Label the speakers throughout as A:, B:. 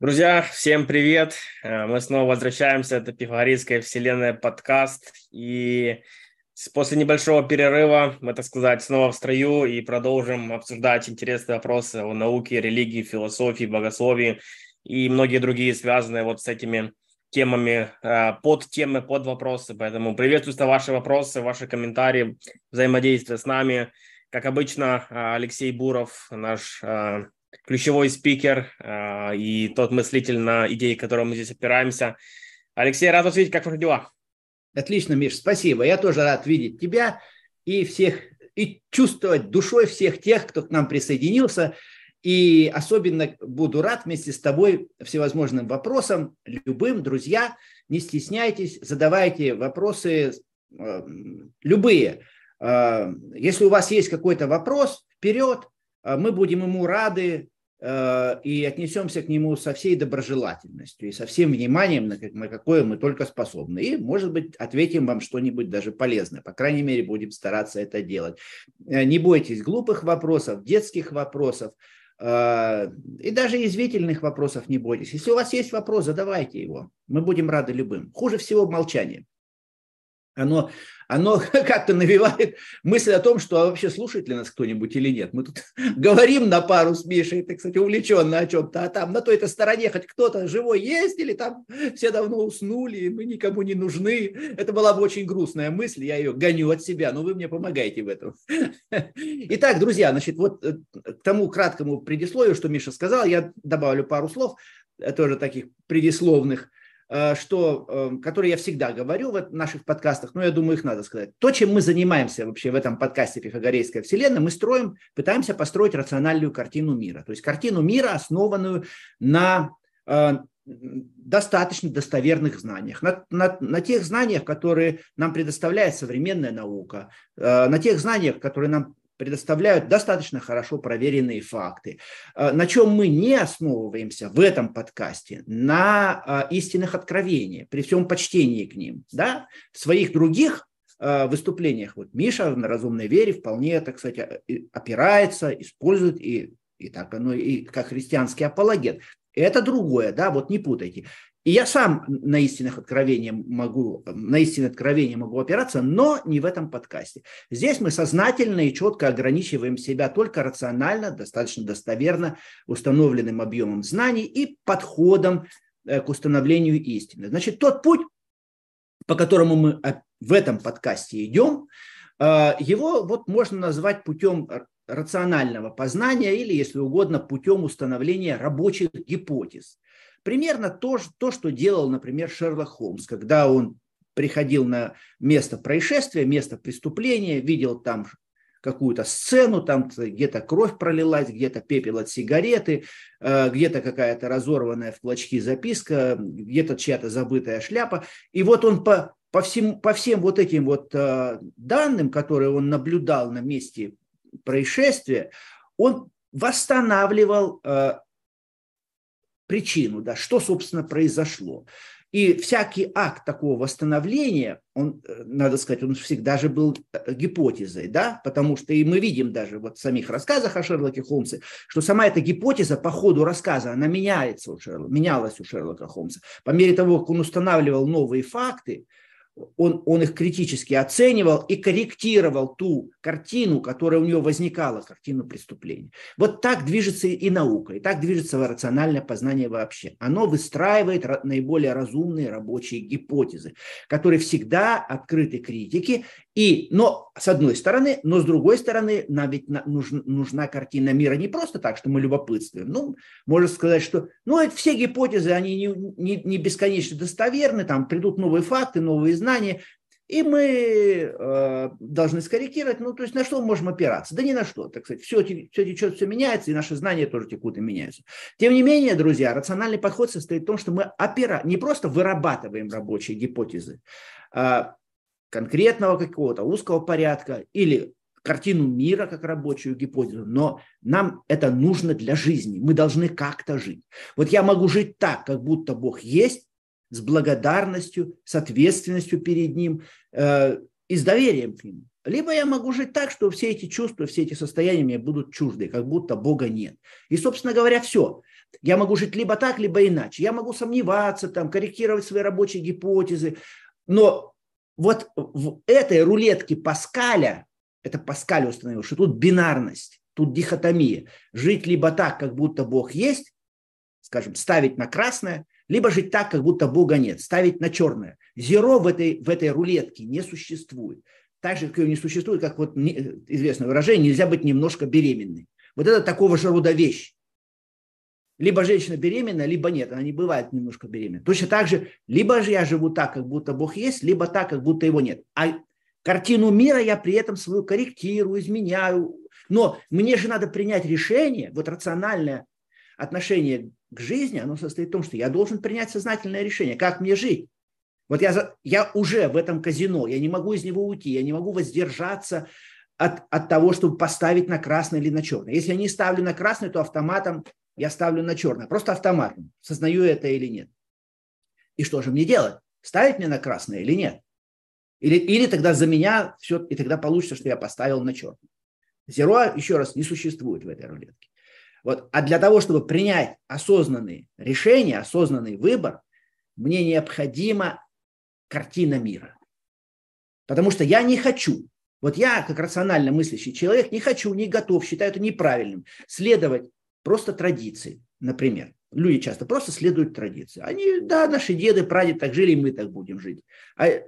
A: Друзья, всем привет! Э, мы снова возвращаемся. Это Пифагорейская вселенная подкаст. И после небольшого перерыва мы, так сказать, снова в строю и продолжим обсуждать интересные вопросы о науке, религии, философии, богословии и многие другие связанные вот с этими темами, э, под темы, под вопросы. Поэтому приветствую ваши вопросы, ваши комментарии, взаимодействие с нами. Как обычно, э, Алексей Буров, наш ключевой спикер э, и тот мыслитель на идеи, которые мы здесь опираемся. Алексей, рад вас видеть. Как ваши дела?
B: Отлично, Миш, спасибо. Я тоже рад видеть тебя и всех, и чувствовать душой всех тех, кто к нам присоединился. И особенно буду рад вместе с тобой всевозможным вопросам, любым, друзья, не стесняйтесь, задавайте вопросы э, любые. Э, если у вас есть какой-то вопрос, вперед, мы будем ему рады э, и отнесемся к нему со всей доброжелательностью и со всем вниманием, на какое мы только способны. И, может быть, ответим вам что-нибудь даже полезное. По крайней мере, будем стараться это делать. Э, не бойтесь глупых вопросов, детских вопросов, э, и даже язвительных вопросов не бойтесь. Если у вас есть вопрос, задавайте его. Мы будем рады любым. Хуже всего молчание оно, оно как-то навевает мысль о том, что а вообще слушает ли нас кто-нибудь или нет. Мы тут говорим на пару с Мишей, ты, кстати, увлеченно о чем-то, а там на той-то стороне хоть кто-то живой есть, или там все давно уснули, и мы никому не нужны. Это была бы очень грустная мысль, я ее гоню от себя, но вы мне помогаете в этом. Итак, друзья, значит, вот э, к тому краткому предисловию, что Миша сказал, я добавлю пару слов, э, тоже таких предисловных. Э, что, эм, который я всегда говорю в наших подкастах, но я думаю, их надо сказать. То, чем мы занимаемся вообще в этом подкасте «Пифагорейская вселенная», мы строим, пытаемся построить рациональную картину мира. То есть картину мира, основанную на э, достаточно достоверных знаниях, на, на, на тех знаниях, которые нам предоставляет современная наука, э, на тех знаниях, которые нам предоставляют достаточно хорошо проверенные факты. Э, на чем мы не основываемся в этом подкасте? На э, истинных откровениях, при всем почтении к ним. Да? В своих других э, выступлениях вот Миша на разумной вере вполне, так сказать, опирается, использует и, и так оно и как христианский апологет. Это другое, да, вот не путайте. И я сам на истинных откровения могу, на истинное откровение могу опираться, но не в этом подкасте. Здесь мы сознательно и четко ограничиваем себя только рационально, достаточно достоверно установленным объемом знаний и подходом э, к установлению истины. Значит, тот путь, по которому мы в этом подкасте идем, э, его вот можно назвать путем рационального познания или, если угодно, путем установления рабочих гипотез. Примерно то, то, что делал, например, Шерлок Холмс, когда он приходил на место происшествия, место преступления, видел там какую-то сцену, там где-то кровь пролилась, где-то пепел от сигареты, э, где-то какая-то разорванная в клочки записка, где-то чья-то забытая шляпа. И вот он по, по, всем, по всем вот этим вот э, данным, которые он наблюдал на месте происшествия, он восстанавливал э, причину, да, что, собственно, произошло. И всякий акт такого восстановления, он, э, надо сказать, он всегда же был э, гипотезой, да, потому что и мы видим даже вот в самих рассказах о Шерлоке Холмсе, что сама эта гипотеза по ходу рассказа, она меняется у Шерлока, менялась у Шерлока Холмса. По мере того, как он устанавливал новые факты, он, он их критически оценивал и корректировал ту картину, которая у него возникала, картину преступления. Вот так движется и наука, и так движется рациональное познание вообще. Оно выстраивает наиболее разумные рабочие гипотезы, которые всегда открыты критике. И, но с одной стороны, но с другой стороны, нам ведь нужна, нужна картина мира не просто так, что мы любопытствуем. Ну, можно сказать, что ну, это все гипотезы, они не, не, не бесконечно достоверны, там придут новые факты, новые знания, и мы э, должны скорректировать, ну, то есть на что можем опираться? Да ни на что, так сказать, все, все течет, все меняется, и наши знания тоже текут и меняются. Тем не менее, друзья, рациональный подход состоит в том, что мы опира... не просто вырабатываем рабочие гипотезы а конкретного какого-то узкого порядка или картину мира как рабочую гипотезу, но нам это нужно для жизни. Мы должны как-то жить. Вот я могу жить так, как будто Бог есть, с благодарностью, с ответственностью перед Ним э, и с доверием к Нему. либо я могу жить так, что все эти чувства, все эти состояния мне будут чужды, как будто Бога нет. И, собственно говоря, все. Я могу жить либо так, либо иначе. Я могу сомневаться, там, корректировать свои рабочие гипотезы. Но вот в этой рулетке Паскаля, это Паскаль установил, что тут бинарность, тут дихотомия. Жить либо так, как будто Бог есть, скажем, ставить на красное, либо жить так, как будто Бога нет, ставить на черное. Зеро в этой, в этой рулетке не существует. Так же, как и не существует, как вот известное выражение, нельзя быть немножко беременной. Вот это такого же рода вещь. Либо женщина беременна, либо нет. Она не бывает немножко беременна. Точно так же, либо же я живу так, как будто Бог есть, либо так, как будто его нет. А картину мира я при этом свою корректирую, изменяю. Но мне же надо принять решение, вот рациональное отношение к жизни, оно состоит в том, что я должен принять сознательное решение, как мне жить. Вот я, я уже в этом казино, я не могу из него уйти, я не могу воздержаться от, от того, чтобы поставить на красное или на черное. Если я не ставлю на красное, то автоматом я ставлю на черное. Просто автоматом. Сознаю это или нет. И что же мне делать? Ставить мне на красное или нет? Или, или тогда за меня все, и тогда получится, что я поставил на черное. Зеро, еще раз, не существует в этой рулетке. Вот. А для того, чтобы принять осознанные решения, осознанный выбор, мне необходима картина мира. Потому что я не хочу, вот я, как рационально мыслящий человек, не хочу, не готов, считаю это неправильным, следовать просто традиции, например. Люди часто просто следуют традиции. Они, да, наши деды, прадеды так жили, и мы так будем жить. А э,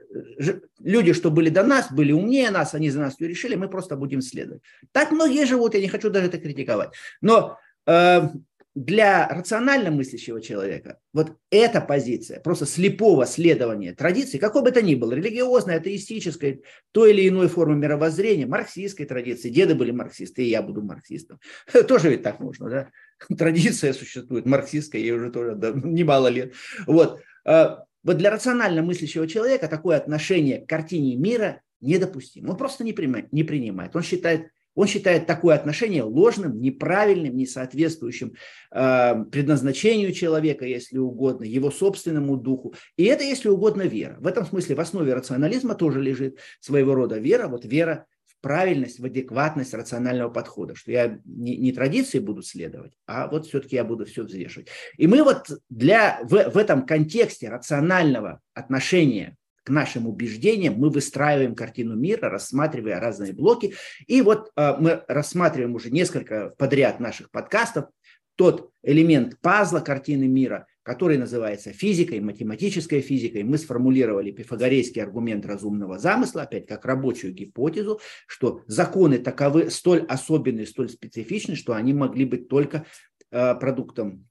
B: люди, что были до нас, были умнее нас, они за нас все решили, мы просто будем следовать. Так многие живут, я не хочу даже это критиковать. Но э, для рационально мыслящего человека вот эта позиция, просто слепого следования традиции, какой бы то ни было, религиозной, атеистической, той или иной формы мировоззрения, марксистской традиции, деды были марксисты, и я буду марксистом. Тоже ведь так можно, да? Традиция существует, марксистская, ей уже тоже да, немало лет. Вот. А, вот для рационально мыслящего человека такое отношение к картине мира недопустимо. Он просто не принимает. Не принимает. Он считает он считает такое отношение ложным, неправильным, несоответствующим э, предназначению человека, если угодно, его собственному духу. И это, если угодно, вера. В этом смысле в основе рационализма тоже лежит своего рода вера, вот вера в правильность, в адекватность рационального подхода, что я не, не традиции буду следовать, а вот все-таки я буду все взвешивать. И мы вот для, в, в этом контексте рационального отношения к нашим убеждениям, мы выстраиваем картину мира, рассматривая разные блоки. И вот э, мы рассматриваем уже несколько подряд наших подкастов тот элемент пазла картины мира, который называется физикой, математической физикой. Мы сформулировали пифагорейский аргумент разумного замысла, опять как рабочую гипотезу, что законы таковы столь особенные, столь специфичны, что они могли быть только э, продуктом,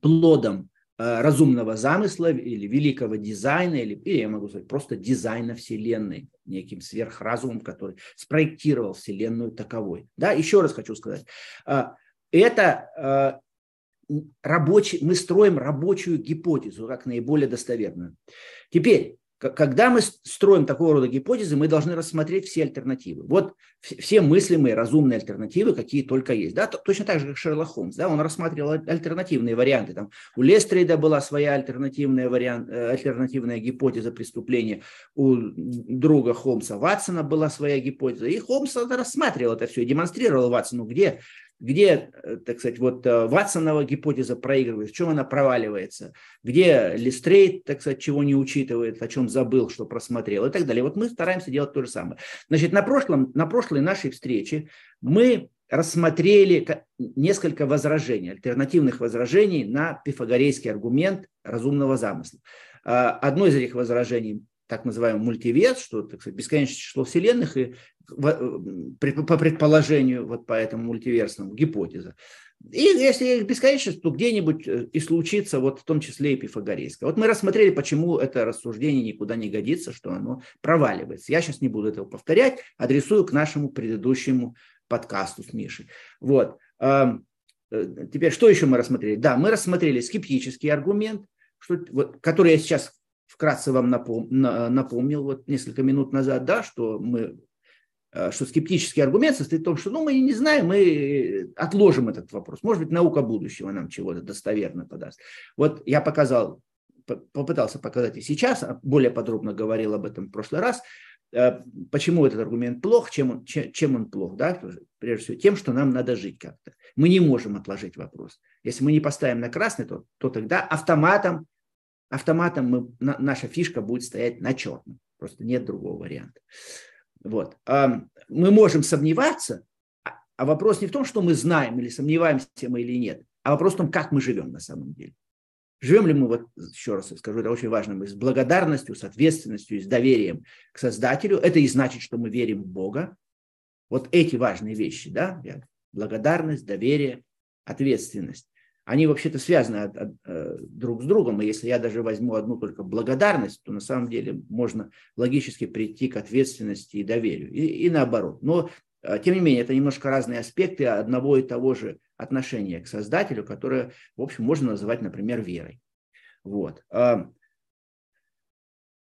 B: плодом разумного замысла или великого дизайна, или, или я могу сказать, просто дизайна Вселенной, неким сверхразумом, который спроектировал Вселенную таковой. Да, еще раз хочу сказать, э, это э, рабочий, мы строим рабочую гипотезу, как наиболее достоверную. Теперь, когда мы строим такого рода гипотезы, мы должны рассмотреть все альтернативы. Вот все мыслимые разумные альтернативы, какие только есть. Да? Точно так же, как Шерлок Холмс. Да? Он рассматривал альтернативные варианты. Там, у Лестрейда была своя альтернативная, вариант, э, альтернативная гипотеза преступления. У друга Холмса Ватсона была своя гипотеза. И Холмс рассматривал это все и демонстрировал Ватсону, где где, э, так сказать, вот э, Ватсонова гипотеза проигрывает, в чем она проваливается, где Листрейт, так сказать, чего не учитывает, о чем забыл, что просмотрел и так далее. Вот мы стараемся делать то же самое. Значит, на, прошлом, на прошлой нашей встрече мы рассмотрели несколько возражений, альтернативных возражений на пифагорейский аргумент разумного замысла. А, одно из этих возражений так называемый мультиверс, что так сказать, бесконечное число вселенных, и по предположению, вот по этому мультиверсному, гипотеза. И если их бесконечность, то где-нибудь э, и случится, вот в том числе и пифагорейское. Вот мы рассмотрели, почему это рассуждение никуда не годится, что оно проваливается. Я сейчас не буду этого повторять, адресую к нашему предыдущему подкасту с Мишей. Вот. Э, теперь, что еще мы рассмотрели? Да, мы рассмотрели скептический аргумент, что, вот, который я сейчас вкратце вам напом, напомнил вот несколько минут назад, да, что мы э, что скептический аргумент состоит в том, что ну, мы не знаем, мы отложим этот вопрос. Может быть, наука будущего нам чего-то достоверно подаст. Вот я показал, попытался показать и сейчас, а более подробно говорил об этом в прошлый раз, э, почему этот аргумент плох, чем он, чем он плох, да, прежде всего тем, что нам надо жить как-то. Мы не можем отложить вопрос. Если мы не поставим на красный, то, то тогда автоматом, автоматом мы, на, наша фишка будет стоять на черном. Просто нет другого варианта. Вот. Мы можем сомневаться, а, а вопрос не в том, что мы знаем или сомневаемся мы или нет, а вопрос в том, как мы живем на самом деле. Живем ли мы, вот еще раз скажу, это очень важно, мы с благодарностью, с ответственностью, с доверием к Создателю. Это и значит, что мы верим в Бога. Вот эти важные вещи, да, благодарность, доверие, ответственность. Они вообще-то связаны от, от, э, друг с другом, и если я даже возьму одну только благодарность, то на самом деле можно логически прийти к ответственности и доверию, и, и наоборот. Но, э, тем не менее, это немножко разные аспекты одного и того же отношение к Создателю, которое, в общем, можно называть, например, верой. Вот. А,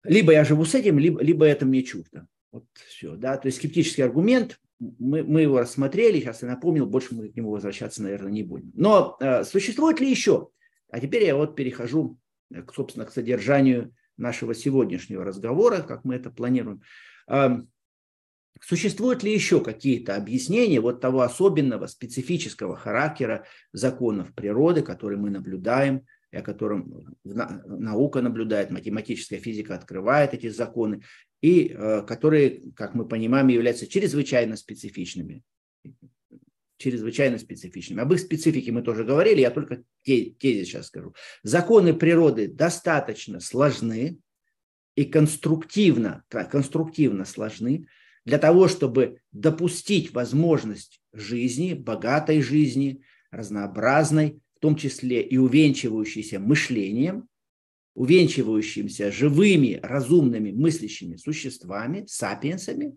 B: либо я живу с этим, либо, либо это мне чуждо. Вот все, да, то есть скептический аргумент, мы, мы его рассмотрели, сейчас я напомнил, больше мы к нему возвращаться, наверное, не будем. Но э, существует ли еще? А теперь я вот перехожу, к, собственно, к содержанию нашего сегодняшнего разговора, как мы это планируем. Э, Существуют ли еще какие-то объяснения вот того особенного специфического характера законов природы, которые мы наблюдаем, и о котором наука наблюдает, математическая физика открывает эти законы, и э, которые, как мы понимаем, являются чрезвычайно специфичными. Чрезвычайно специфичными. Об их специфике мы тоже говорили, я только тези сейчас скажу. Законы природы достаточно сложны и конструктивно, конструктивно сложны, для того, чтобы допустить возможность жизни, богатой жизни, разнообразной, в том числе и увенчивающейся мышлением, увенчивающимся живыми, разумными, мыслящими существами, сапиенсами.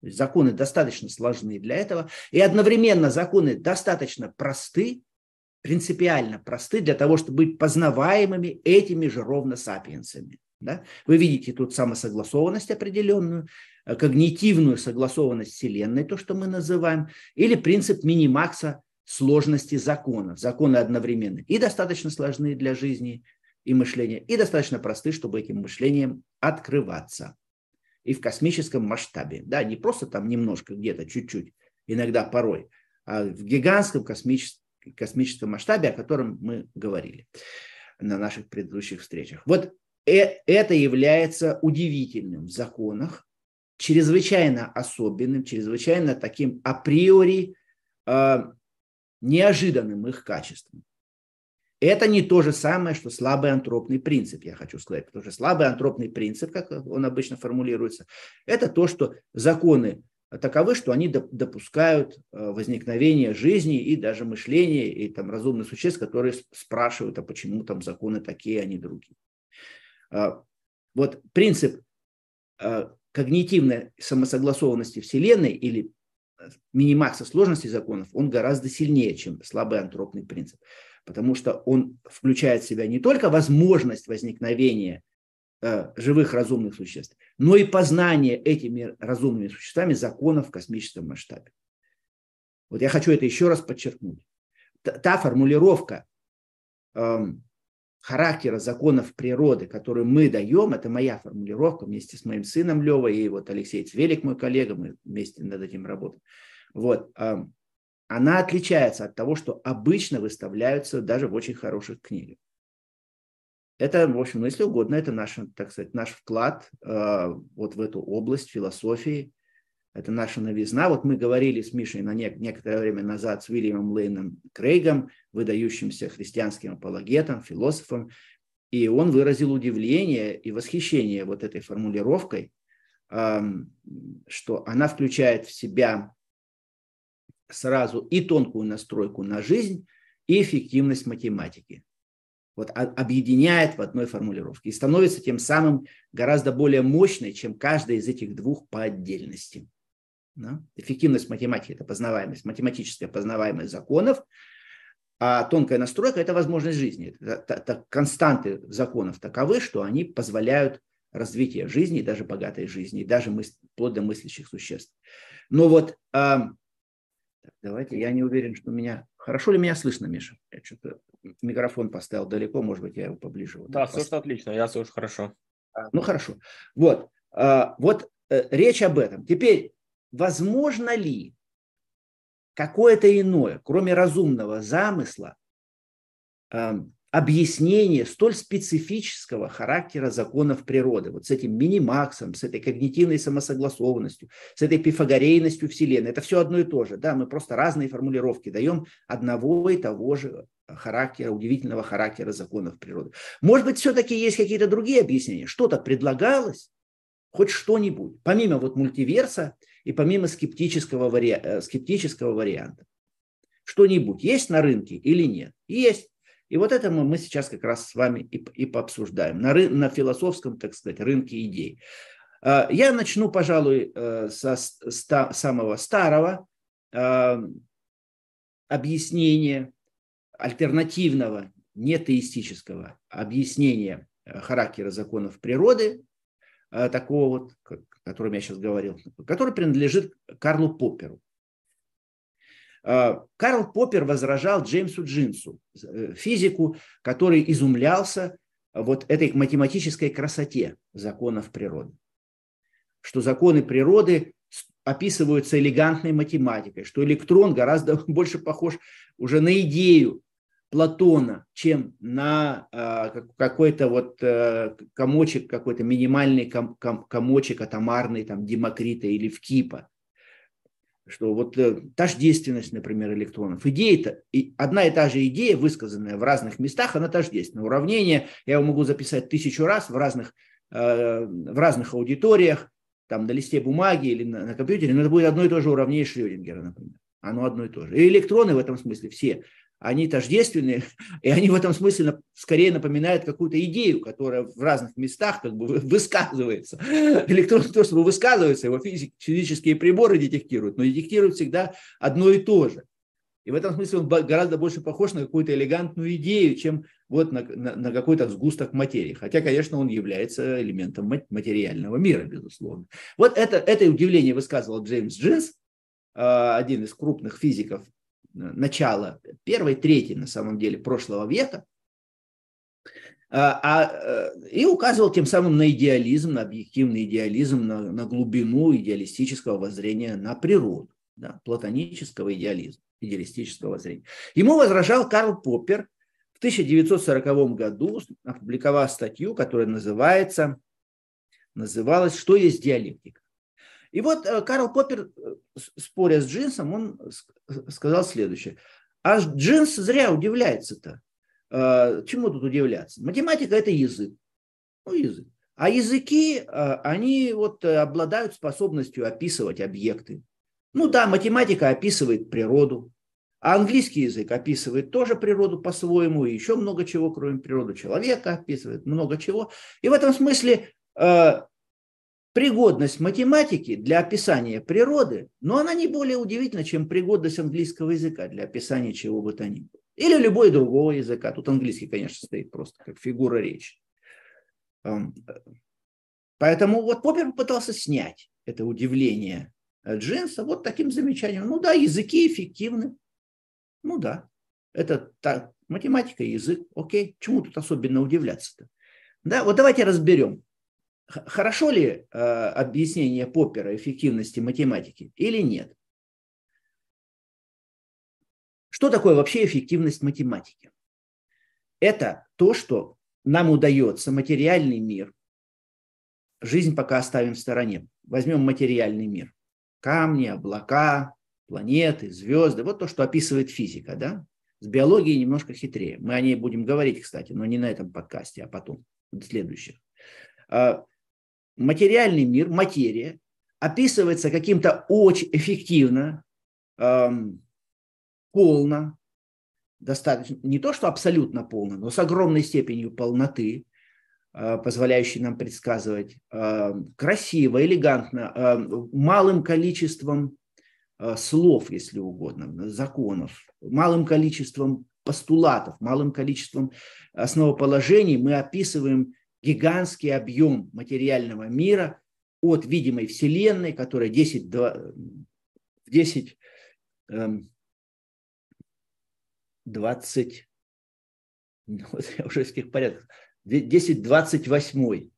B: Законы достаточно сложны для этого. И одновременно законы достаточно просты, принципиально просты для того, чтобы быть познаваемыми этими же ровно сапиенсами. Да? Вы видите тут самосогласованность определенную, э, когнитивную согласованность Вселенной, то, что мы называем, или принцип минимакса сложности законов. Законы одновременно и достаточно сложны для жизни и мышления, и достаточно просты, чтобы этим мышлением открываться. И в космическом масштабе. Да, не просто там немножко, где-то чуть-чуть, иногда порой, а в гигантском космическом, космическом масштабе, о котором мы говорили на наших предыдущих встречах. Вот Э, это является удивительным в законах, чрезвычайно особенным, чрезвычайно таким априори э, неожиданным их качеством. Это не то же самое, что слабый антропный принцип, я хочу сказать, потому что слабый антропный принцип, как он обычно формулируется, это то, что законы таковы, что они допускают э, возникновение жизни и даже мышления, и там разумных существ, которые спрашивают, а почему там законы такие, а не другие. А, вот принцип а, когнитивной самосогласованности Вселенной или э, минимакса сложности законов, он гораздо сильнее, чем слабый антропный принцип. Потому что он включает в себя не только возможность возникновения э, живых разумных существ, но и познание этими разумными существами законов в космическом масштабе. Вот я хочу это еще раз подчеркнуть. Та, та формулировка эм, характера законов природы, которую мы даем, это моя формулировка вместе с моим сыном Левой и вот Алексей Цвелик, мой коллега, мы вместе над этим работаем. Вот, она отличается от того, что обычно выставляются даже в очень хороших книгах. Это, в общем, ну, если угодно, это наш, так сказать, наш вклад э, вот в эту область философии, это наша новизна. Вот мы говорили с Мишей на нек- некоторое время назад с Уильямом Лейном Крейгом, выдающимся христианским апологетом, философом, и он выразил удивление и восхищение вот этой формулировкой, что она включает в себя сразу и тонкую настройку на жизнь, и эффективность математики. Вот объединяет в одной формулировке и становится тем самым гораздо более мощной, чем каждая из этих двух по отдельности. Да? Эффективность математики – это познаваемость, математическая познаваемость законов, а тонкая настройка – это возможность жизни. Это, это, константы законов таковы, что они позволяют развитие жизни, даже богатой жизни, даже мыс, мыслящих существ. Но вот э, давайте, я не уверен, что меня... Хорошо ли меня слышно, Миша? Я что-то микрофон поставил далеко, может быть, я его поближе. Вот
A: да, слышно отлично, я слышу хорошо.
B: А, ну, хорошо. Вот. Вот речь об этом. Теперь, возможно ли какое-то иное, кроме разумного замысла, объяснение столь специфического характера законов природы, вот с этим минимаксом, с этой когнитивной самосогласованностью, с этой пифагорейностью Вселенной. Это все одно и то же. Да, мы просто разные формулировки даем одного и того же характера, удивительного характера законов природы. Может быть, все-таки есть какие-то другие объяснения? Что-то предлагалось? Хоть что-нибудь, помимо вот мультиверса и помимо скептического, вари... Э, скептического варианта. Что-нибудь есть на рынке или нет? Есть. И вот это мы, мы сейчас как раз с вами и, и пообсуждаем на, ры, на философском, так сказать, рынке идей. А, я начну, пожалуй, э, со ста, самого старого а, объяснения, альтернативного, нетеистического объяснения э, характера законов природы, э, такого вот, о котором я сейчас говорил, который принадлежит Карлу Попперу. А, Карл Поппер возражал Джеймсу Джинсу, э, физику, который изумлялся вот этой математической красоте законов природы. Что законы природы описываются элегантной математикой, что электрон гораздо больше похож уже на идею Платона, чем на э, какой-то вот э, комочек, какой-то минимальный ком, ком, комочек атомарный, там, Демокрита или Вкипа что вот э, тождественность, например, электронов. Идея-то, и одна и та же идея, высказанная в разных местах, она тождественна. Уравнение я его могу записать тысячу раз в разных, э, в разных аудиториях, там на листе бумаги или на, на компьютере, но это будет одно и то же уравнение Шрёдингера, например. Оно одно и то же. И электроны в этом смысле все они тождественные, и они в этом смысле скорее напоминают какую-то идею, которая в разных местах как бы высказывается. Электрон то, что высказывается, его физические приборы детектируют, но детектируют всегда одно и то же. И в этом смысле он гораздо больше похож на какую-то элегантную идею, чем вот на, на, на какой-то сгусток материи. Хотя, конечно, он является элементом материального мира, безусловно. Вот это, это удивление высказывал Джеймс Джинс, а, один из крупных физиков начала первой трети, на самом деле, прошлого века, а, а, э, и указывал тем самым на идеализм, на объективный идеализм, на, на глубину идеалистического воззрения на природу, да, платонического идеализма, идеалистического воззрения. Ему возражал Карл Поппер в 1940 году, опубликовав статью, которая называется, называлась «Что есть диалектика?». И вот э, Карл Поппер, э, споря с Джинсом, он сказал следующее. А Джинс зря удивляется-то. Э, чему тут удивляться? Математика – это язык. Ну, язык. А языки, они вот обладают способностью описывать объекты. Ну да, математика описывает природу, а английский язык описывает тоже природу по-своему, и еще много чего, кроме природы человека, описывает много чего. И в этом смысле пригодность математики для описания природы, но она не более удивительна, чем пригодность английского языка для описания чего бы то ни было. Или любой другого языка. Тут английский, конечно, стоит просто как фигура речи. Поэтому вот Поппер пытался снять это удивление Джинса вот таким замечанием. Ну да, языки эффективны. Ну да, это так, математика язык. Окей, чему тут особенно удивляться-то? Да, вот давайте разберем, Хорошо ли э, объяснение Поппера эффективности математики или нет? Что такое вообще эффективность математики? Это то, что нам удается материальный мир, жизнь пока оставим в стороне, возьмем материальный мир, камни, облака, планеты, звезды, вот то, что описывает физика, да? С биологией немножко хитрее. Мы о ней будем говорить, кстати, но не на этом подкасте, а потом, в следующих. Материальный мир, материя, описывается каким-то очень эффективно, эм, полно, достаточно, не то что абсолютно полно, но с огромной степенью полноты, э, позволяющей нам предсказывать, э, красиво, элегантно, э, малым количеством э, слов, если угодно, законов, малым количеством постулатов, малым количеством основоположений мы описываем гигантский объем материального мира от видимой Вселенной, которая 10, 10 20, вот я уже в каких порядках, 10, 28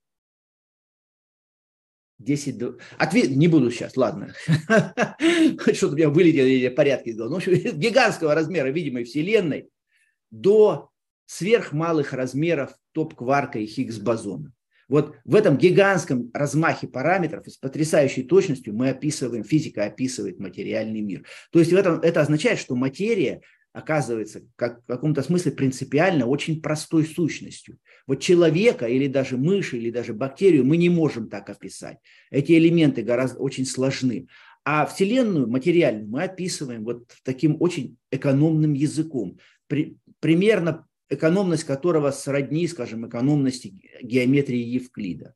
B: 10, ответ, не буду сейчас, ладно. Что-то у меня вылетели порядки. Ну, в общем, гигантского размера видимой Вселенной до сверхмалых размеров топ-кварка и Хиггс-бозона. Вот в этом гигантском размахе параметров и с потрясающей точностью мы описываем, физика описывает материальный мир. То есть в этом, это означает, что материя оказывается как, в каком-то смысле принципиально очень простой сущностью. Вот человека или даже мыши или даже бактерию мы не можем так описать. Эти элементы гораздо очень сложны. А Вселенную материальную мы описываем вот таким очень экономным языком. При, примерно экономность которого сродни, скажем, экономности геометрии Евклида.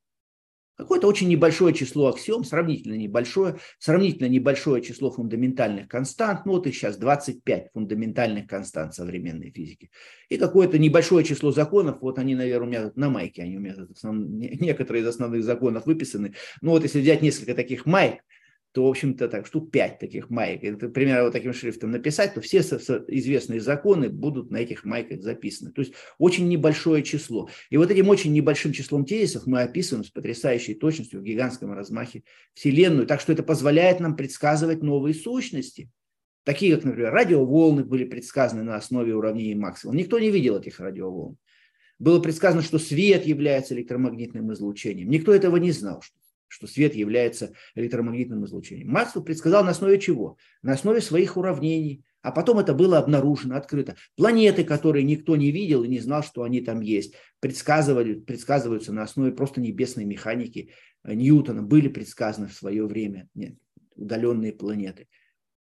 B: Какое-то очень небольшое число аксиом, сравнительно небольшое, сравнительно небольшое число фундаментальных констант, ну вот их сейчас 25 фундаментальных констант современной физики, и какое-то небольшое число законов, вот они, наверное, у меня на майке, они у меня основ... некоторые из основных законов выписаны, ну вот если взять несколько таких майк, то, в общем-то, так, штук 5 таких маек, это примерно вот таким шрифтом написать, то все известные законы будут на этих майках записаны. То есть очень небольшое число. И вот этим очень небольшим числом тезисов мы описываем с потрясающей точностью в гигантском размахе Вселенную. Так что это позволяет нам предсказывать новые сущности. Такие, как, например, радиоволны были предсказаны на основе уравнений Максвелла. Никто не видел этих радиоволн. Было предсказано, что свет является электромагнитным излучением. Никто этого не знал, что что свет является электромагнитным излучением. Максвелл предсказал на основе чего? На основе своих уравнений. А потом это было обнаружено, открыто. Планеты, которые никто не видел и не знал, что они там есть, предсказывали, предсказываются на основе просто небесной механики Ньютона, были предсказаны в свое время нет, удаленные планеты.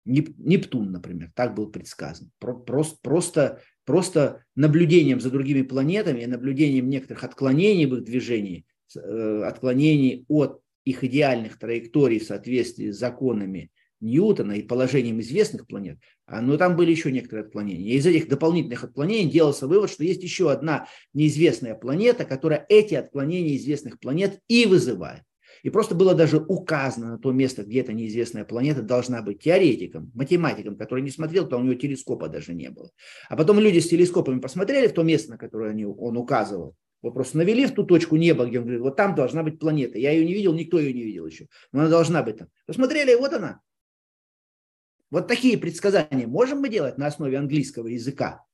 B: Нептун, например, так был предсказан. Просто, просто, просто наблюдением за другими планетами и наблюдением некоторых отклонений в их движении, э, отклонений от их идеальных траекторий в соответствии с законами Ньютона и положением известных планет, а, но там были еще некоторые отклонения. Из этих дополнительных отклонений делался вывод, что есть еще одна неизвестная планета, которая эти отклонения известных планет и вызывает. И просто было даже указано на то место, где эта неизвестная планета должна быть теоретиком, математиком, который не смотрел, то у него телескопа даже не было. А потом люди с телескопами посмотрели в то место, на которое он указывал, вот просто навели в ту точку неба, где он говорит, вот там должна быть планета. Я ее не видел, никто ее не видел еще. Но она должна быть там. Посмотрели, вот она. Вот такие предсказания можем мы делать на основе английского языка.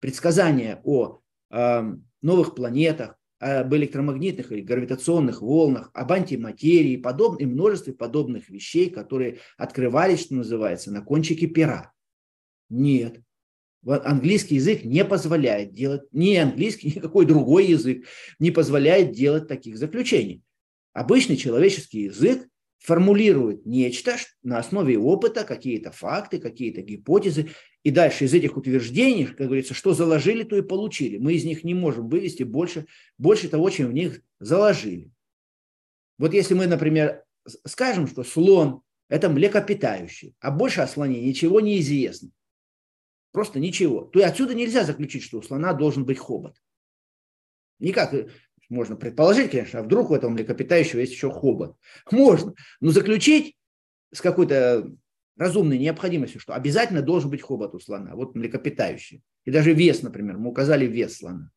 B: Предсказания о э, новых планетах, об электромагнитных или гравитационных волнах, об антиматерии подоб... и множестве подобных вещей, которые открывались, что называется, на кончике пера. Нет, Английский язык не позволяет делать, ни английский, ни какой другой язык не позволяет делать таких заключений. Обычный человеческий язык формулирует нечто на основе опыта, какие-то факты, какие-то гипотезы, и дальше из этих утверждений, как говорится, что заложили, то и получили. Мы из них не можем вывести больше, больше того, чем в них заложили. Вот если мы, например, скажем, что слон – это млекопитающий, а больше о слоне ничего не известно, Просто ничего. То и отсюда нельзя заключить, что у слона должен быть хобот. Никак э, можно предположить, конечно, а вдруг у этого млекопитающего есть еще хобот. Можно. Но заключить с какой-то разумной необходимостью, что обязательно должен быть хобот у слона, вот млекопитающий. И даже вес, например, мы указали вес слона.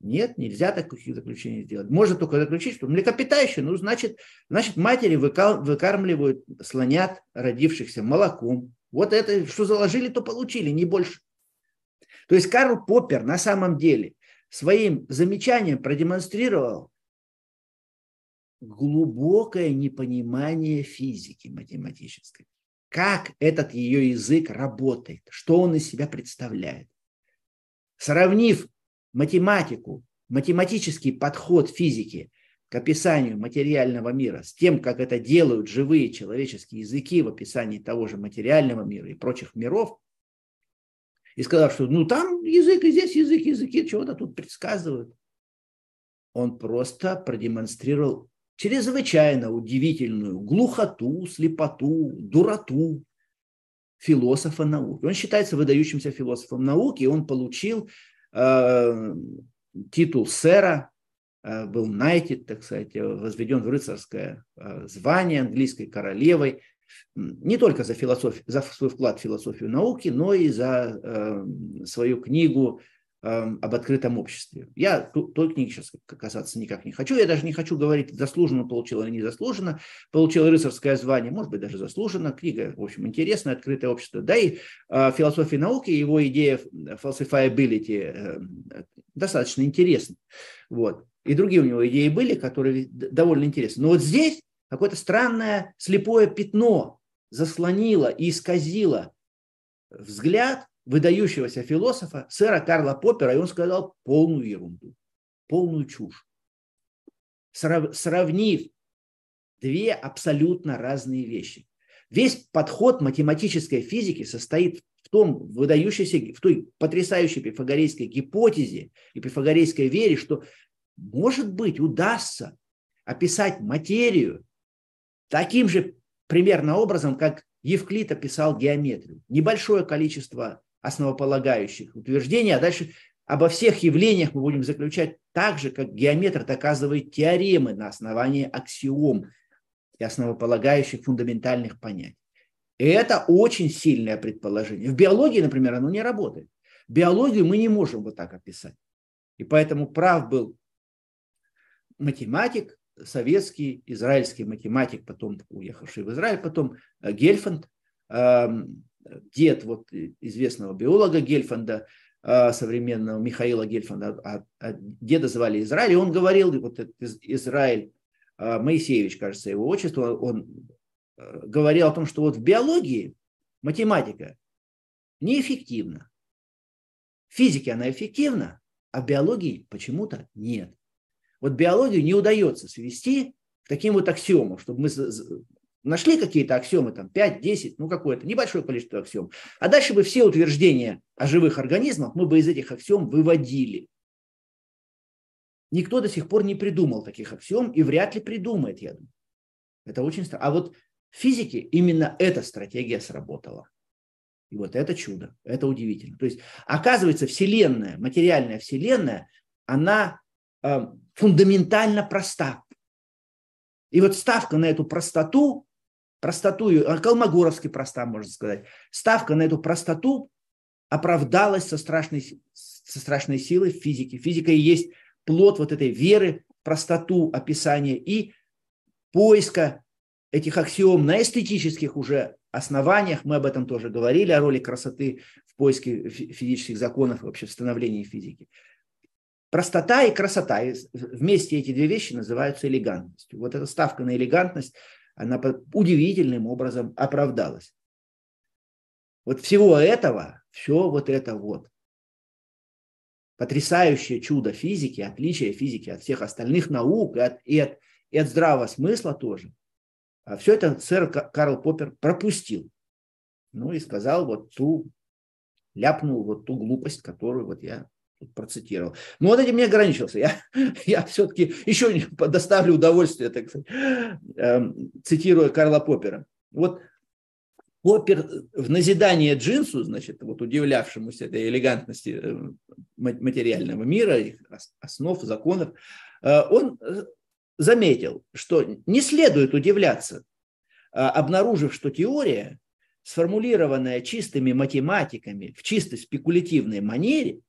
B: Нет, нельзя таких заключений сделать. Можно только заключить, что млекопитающие, ну, значит, значит матери выкармливают слонят, родившихся молоком, вот это, что заложили, то получили, не больше. То есть Карл Поппер на самом деле своим замечанием продемонстрировал глубокое непонимание физики математической. Как этот ее язык работает, что он из себя представляет. Сравнив математику, математический подход физики к описанию материального мира с тем, как это делают живые человеческие языки в описании того же материального мира и прочих миров, и сказав, что ну там язык, и здесь язык, языки чего-то тут предсказывают, он просто продемонстрировал чрезвычайно удивительную глухоту, слепоту, дуроту философа науки. Он считается выдающимся философом науки, и он получил э, титул сэра был найтит, так сказать, э, возведен в рыцарское э, звание английской королевой, не только за, философию, за свой вклад в философию науки, но и за свою книгу Эм, об открытом обществе. Я той книги сейчас касаться никак не хочу. Я даже не хочу говорить, заслуженно получил или не заслуженно. Получил рыцарское звание, может быть, даже заслуженно. Книга, в общем, интересная, открытое общество. Да и э, философия науки, его идея falsifiability э, достаточно интересна. Вот. И другие у него идеи были, которые довольно интересны. Но вот здесь какое-то странное слепое пятно заслонило и исказило взгляд выдающегося философа, сэра Карла Поппера, и он сказал полную ерунду, полную чушь. Сравнив две абсолютно разные вещи. Весь подход математической физики состоит в том выдающейся, в той потрясающей пифагорейской гипотезе и пифагорейской вере, что, может быть, удастся описать материю таким же примерно образом, как Евклид описал геометрию. Небольшое количество основополагающих утверждений, а дальше обо всех явлениях мы будем заключать так же, как геометр доказывает теоремы на основании аксиом и основополагающих фундаментальных понятий. И это очень сильное предположение. В биологии, например, оно не работает. Биологию мы не можем вот так описать. И поэтому прав был математик, советский, израильский математик, потом уехавший в Израиль, потом э, Гельфанд, эм, дед вот известного биолога Гельфанда, а, современного Михаила Гельфанда, а, а деда звали Израиль, и он говорил, вот этот Израиль а, Моисеевич, кажется, его отчество, он говорил о том, что вот в биологии математика неэффективна. В физике она эффективна, а в биологии почему-то нет. Вот биологию не удается свести к таким вот аксиомам, чтобы мы Нашли какие-то аксиомы, там 5, 10, ну какое-то небольшое количество аксиом. А дальше бы все утверждения о живых организмах мы бы из этих аксиом выводили. Никто до сих пор не придумал таких аксиом и вряд ли придумает, я думаю. Это очень странно. А вот в физике именно эта стратегия сработала. И вот это чудо, это удивительно. То есть, оказывается, Вселенная, материальная Вселенная, она э, фундаментально проста. И вот ставка на эту простоту простоту, Калмогоровский проста, можно сказать, ставка на эту простоту оправдалась со страшной, со страшной силой в физике. Физика и есть плод вот этой веры, простоту описания и поиска этих аксиом на эстетических уже основаниях. Мы об этом тоже говорили, о роли красоты в поиске физических законов и вообще в становлении физики. Простота и красота, вместе эти две вещи называются элегантностью. Вот эта ставка на элегантность – она удивительным образом оправдалась. Вот всего этого, все вот это вот, потрясающее чудо физики, отличие физики от всех остальных наук и от, и от, и от здравого смысла тоже, а все это сэр Карл Поппер пропустил. Ну и сказал вот ту, ляпнул вот ту глупость, которую вот я процитировал. Но вот этим не ограничился. Я, я все-таки еще доставлю удовольствие, так сказать, эм, цитируя Карла Поппера. Вот Поппер в назидание джинсу, значит, вот удивлявшемуся этой элегантности э, материального мира, основ, законов, э, он э, заметил, что не следует удивляться, обнаружив, что теория, сформулированная чистыми математиками в чисто спекулятивной манере,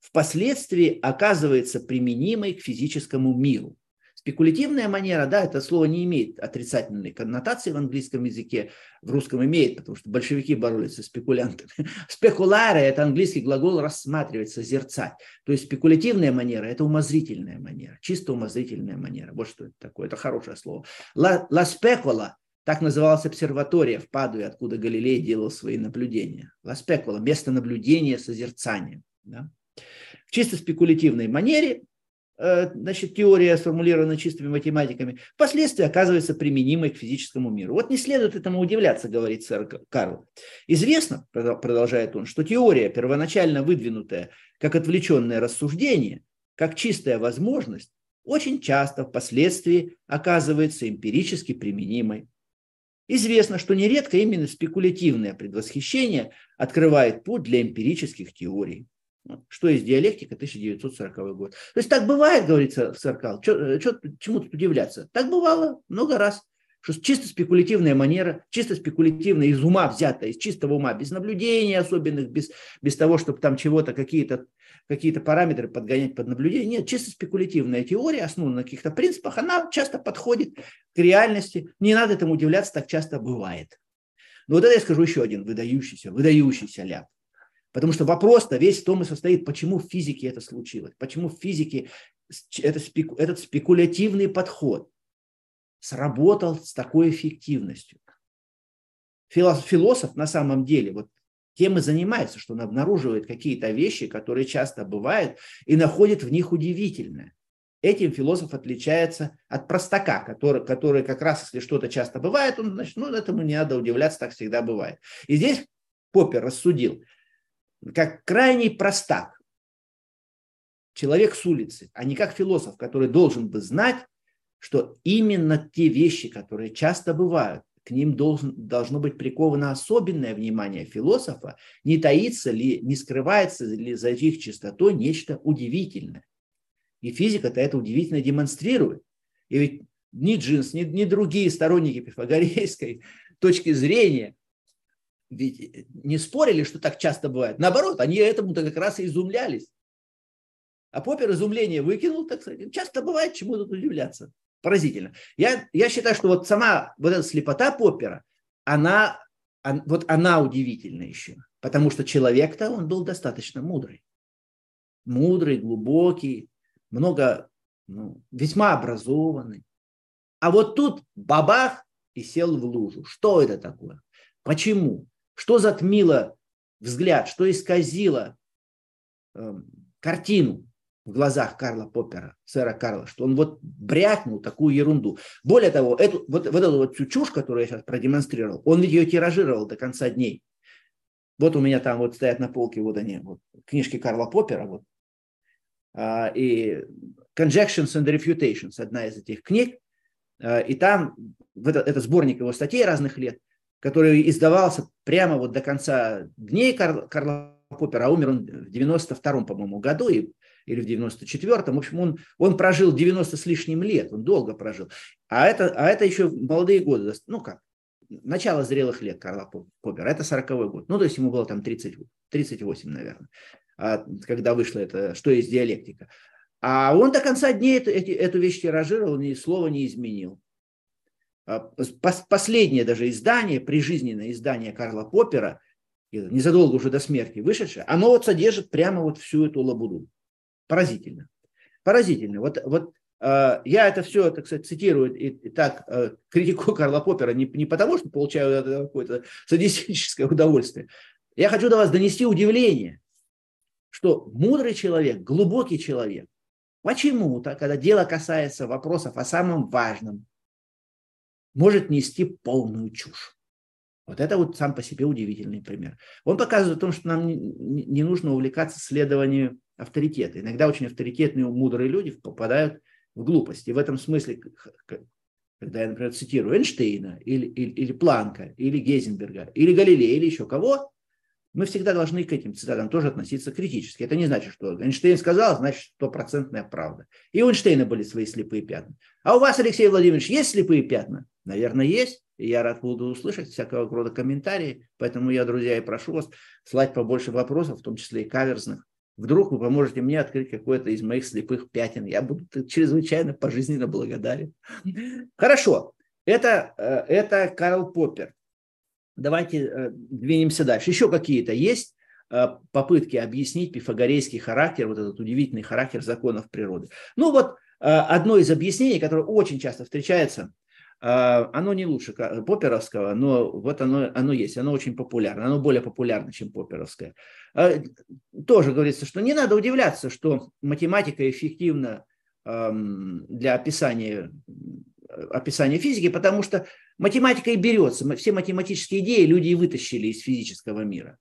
B: впоследствии оказывается применимой к физическому миру. Спекулятивная манера, да, это слово не имеет отрицательной коннотации в английском языке, в русском имеет, потому что большевики боролись со спекулянтами. Спекуляры – это английский глагол рассматривать, созерцать. То есть спекулятивная манера – это умозрительная манера, чисто умозрительная манера. Вот что это такое, это хорошее слово. La, la так называлась обсерватория в Падуе, откуда Галилей делал свои наблюдения. La specula – место наблюдения, созерцания. Да? В чисто спекулятивной манере э, значит, теория, сформулирована чистыми математиками, впоследствии оказывается применимой к физическому миру. Вот не следует этому удивляться, говорит сэр Карл. Известно, продолжает он, что теория, первоначально выдвинутая как отвлеченное рассуждение, как чистая возможность, очень часто впоследствии оказывается эмпирически применимой. Известно, что нередко именно спекулятивное предвосхищение открывает путь для эмпирических теорий. Что есть диалектика, 1940 год. То есть так бывает, говорится в Саркал. Э, чему тут удивляться? Так бывало много раз. что чисто спекулятивная манера, чисто спекулятивная, из ума взятая, из чистого ума, без наблюдений особенных, без, без того, чтобы там чего-то, какие-то какие параметры подгонять под наблюдение. Нет, чисто спекулятивная теория, основана на каких-то принципах, она часто подходит к реальности. Не надо этому удивляться, так часто бывает. Но вот это я скажу еще один выдающийся, выдающийся ляп. Потому что вопрос-то весь в том и состоит, почему в физике это случилось, почему в физике это, этот спекулятивный подход сработал с такой эффективностью. Философ на самом деле вот тем и занимается, что он обнаруживает какие-то вещи, которые часто бывают, и находит в них удивительное. Этим философ отличается от простака, который, который как раз, если что-то часто бывает, он, значит, ну, этому не надо удивляться, так всегда бывает. И здесь Поппер рассудил, как крайний простак, человек с улицы, а не как философ, который должен бы знать, что именно те вещи, которые часто бывают, к ним должен, должно быть приковано особенное внимание философа, не таится ли, не скрывается ли за их чистотой нечто удивительное. И физика-то это удивительно демонстрирует. И ведь ни Джинс, ни, ни другие сторонники пифагорейской точки зрения ведь не спорили, что так часто бывает. Наоборот, они этому-то как раз и изумлялись. А Поппер изумление выкинул, так сказать. Часто бывает, чему тут удивляться. Поразительно. Я, я считаю, что вот сама вот эта слепота Поппера, она, он, вот она удивительна еще. Потому что человек-то, он был достаточно мудрый. Мудрый, глубокий, много, ну, весьма образованный. А вот тут бабах и сел в лужу. Что это такое? Почему? Что затмило взгляд, что исказило э, картину в глазах Карла Поппера, сэра Карла, что он вот брякнул такую ерунду. Более того, эту, вот, вот эту вот чушь, которую я сейчас продемонстрировал, он ведь ее тиражировал до конца дней. Вот у меня там вот стоят на полке вот они, вот, книжки Карла Поппера, вот, а, и Conjections and Refutations, одна из этих книг, а, и там это, это сборник его статей разных лет, который издавался прямо вот до конца дней Карла, Карла Поппера, а умер он в 92-м, по-моему, году, и, или в 94-м. В общем, он, он прожил 90 с лишним лет, он долго прожил. А это, а это еще молодые годы, ну как, начало зрелых лет Карла Поппера, это 40-й год. Ну, то есть ему было там 30, 38, наверное, а, когда вышло это «Что есть диалектика». А он до конца дней эту, эту вещь тиражировал, ни слова не изменил. А, последнее даже издание, прижизненное издание Карла Поппера, незадолго уже до смерти вышедшее, оно вот содержит прямо вот всю эту лабуду. Поразительно. Поразительно. Вот, вот э, я это все, так сказать, цитирую и, так э, критику Карла Поппера не, не потому, что получаю какое-то садистическое удовольствие. Я хочу до вас донести удивление, что мудрый человек, глубокий человек, почему-то, когда дело касается вопросов о самом важном, может нести полную чушь. Вот это вот сам по себе удивительный пример. Он показывает о том, что нам не, нужно увлекаться следованием авторитета. Иногда очень авторитетные, мудрые люди попадают в глупость. И в этом смысле, когда я, например, цитирую Эйнштейна, или, или, или Планка, или Гейзенберга, или Галилея, или еще кого, мы всегда должны к этим цитатам тоже относиться критически. Это не значит, что Эйнштейн сказал, значит, стопроцентная правда. И у Эйнштейна были свои слепые пятна. А у вас, Алексей Владимирович, есть слепые пятна? Наверное, есть. И я рад буду услышать всякого рода комментарии. Поэтому я, друзья, и прошу вас слать побольше вопросов, в том числе и каверзных. Вдруг вы поможете мне открыть какое-то из моих слепых пятен. Я буду чрезвычайно пожизненно благодарен. Хорошо. Это, э, это Карл Поппер давайте э, двинемся дальше. Еще какие-то есть э, попытки объяснить пифагорейский характер, вот этот удивительный характер законов природы. Ну вот одно из объяснений, которое очень часто встречается, оно не лучше Поперовского, но вот оно, оно есть, оно очень популярно, оно более популярно, чем Поперовское. Тоже говорится, что не надо удивляться, что математика эффективна для описания описания физики, потому что математика и берется. Все математические идеи люди и вытащили из физического мира.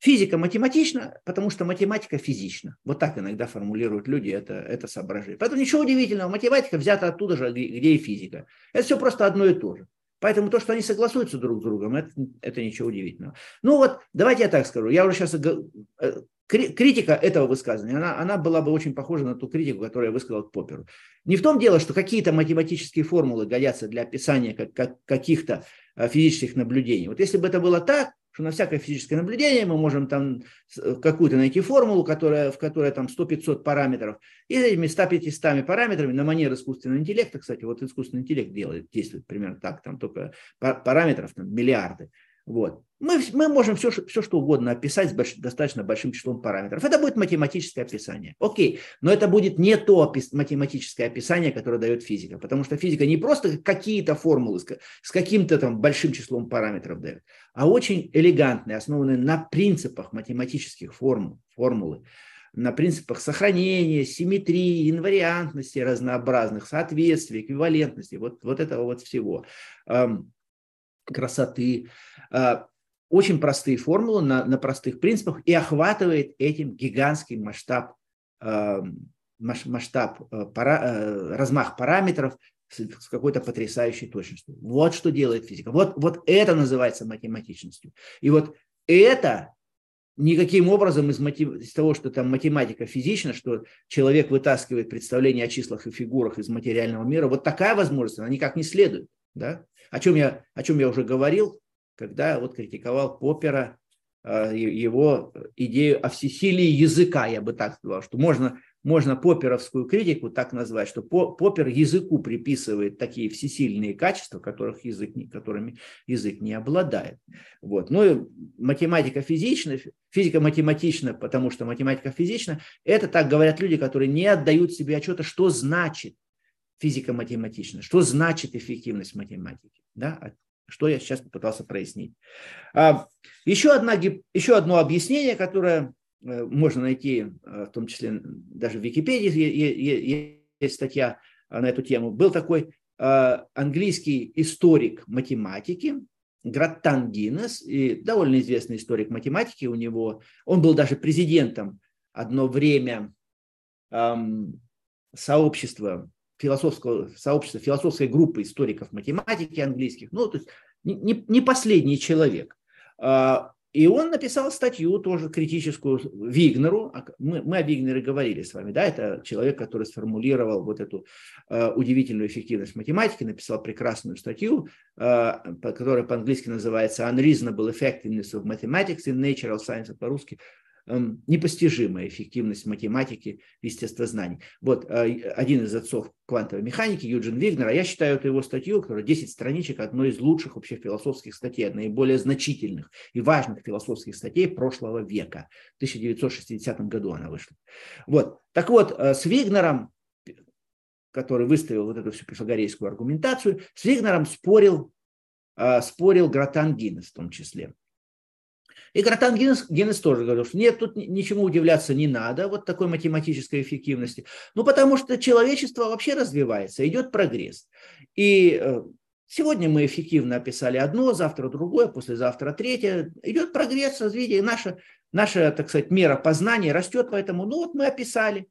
B: Физика математична, потому что математика физична. Вот так иногда формулируют люди это, это соображение. Поэтому ничего удивительного, математика взята оттуда же, где и физика. Это все просто одно и то же. Поэтому то, что они согласуются друг с другом, это, это ничего удивительного. Ну вот, давайте я так скажу. Я уже сейчас э, критика этого высказывания, она, она была бы очень похожа на ту критику, которую я высказал к Попперу. Не в том дело, что какие-то математические формулы годятся для описания как, как, каких-то э, физических наблюдений. Вот если бы это было так, что на всякое физическое наблюдение мы можем там э, какую-то найти формулу, которая, в которой там 100-500 параметров, и этими 100-500 параметрами на манер искусственного интеллекта, кстати, вот искусственный интеллект делает, действует примерно так, там только параметров там, миллиарды. Вот. Мы, мы можем все, все, что угодно описать с больш, достаточно большим числом параметров. Это будет математическое описание. Окей, но это будет не то опис, математическое описание, которое дает физика. Потому что физика не просто какие-то формулы с, с каким-то там большим числом параметров дает, а очень элегантные, основанные на принципах математических формул, формулы на принципах сохранения, симметрии, инвариантности разнообразных, соответствий, эквивалентности, вот, вот этого вот всего красоты. А, очень простые формулы на, на простых принципах и охватывает этим гигантский масштаб, масштаб а, пара, размах параметров с какой-то потрясающей точностью. Вот что делает физика. Вот, вот это называется математичностью. И вот это никаким образом из, мотив... из того, что там математика физична, что человек вытаскивает представление о числах и фигурах из материального мира, вот такая возможность, она никак не следует. Да? О, чем я, о чем я уже говорил, когда вот критиковал Поппера, а, его идею о всесилии языка, я бы так сказал, что можно, можно попперовскую критику так назвать, что Поппер языку приписывает такие всесильные качества, которых язык, которыми язык не обладает. Вот. Ну и математика физична, физика математична, потому что математика физична, это так говорят люди, которые не отдают себе отчета, что значит физика математична, что значит эффективность математики. Да? Что я сейчас попытался прояснить. А, еще, одна, еще одно объяснение, которое э, можно найти, э, в том числе даже в Википедии есть статья на эту тему. Был такой э, английский историк математики, Граттан Гиннес, и довольно известный историк математики у него. Он был даже президентом одно время эм, сообщества философского сообщества, философской группы историков математики английских, ну, то есть не, не последний человек. А, и он написал статью тоже критическую Вигнеру. А мы, мы о Вигнере говорили с вами, да, это человек, который сформулировал вот эту uh, удивительную эффективность математики, написал прекрасную статью, uh, которая по-английски называется Unreasonable Effectiveness of Mathematics in Natural Science, по-русски непостижимая эффективность математики, естествознаний. Вот э, один из отцов квантовой механики, Юджин Вигнер, а я считаю эту его статью, которая 10 страничек, одной из лучших вообще философских статей, наиболее значительных и важных философских статей прошлого века. В 1960 году она вышла. Вот. Так вот, э, с Вигнером, который выставил вот эту всю пифагорейскую аргументацию, с Вигнером спорил, э, спорил Гратан Гиннес в том числе. И Гратан Гиннес, Гиннес тоже говорил, что нет, тут ничему удивляться не надо, вот такой математической эффективности. Ну, потому что человечество вообще развивается, идет прогресс. И э, сегодня мы эффективно описали одно, завтра другое, послезавтра третье. Идет прогресс, развитие, наша, наша, так сказать, мера познания растет, поэтому, ну вот мы описали.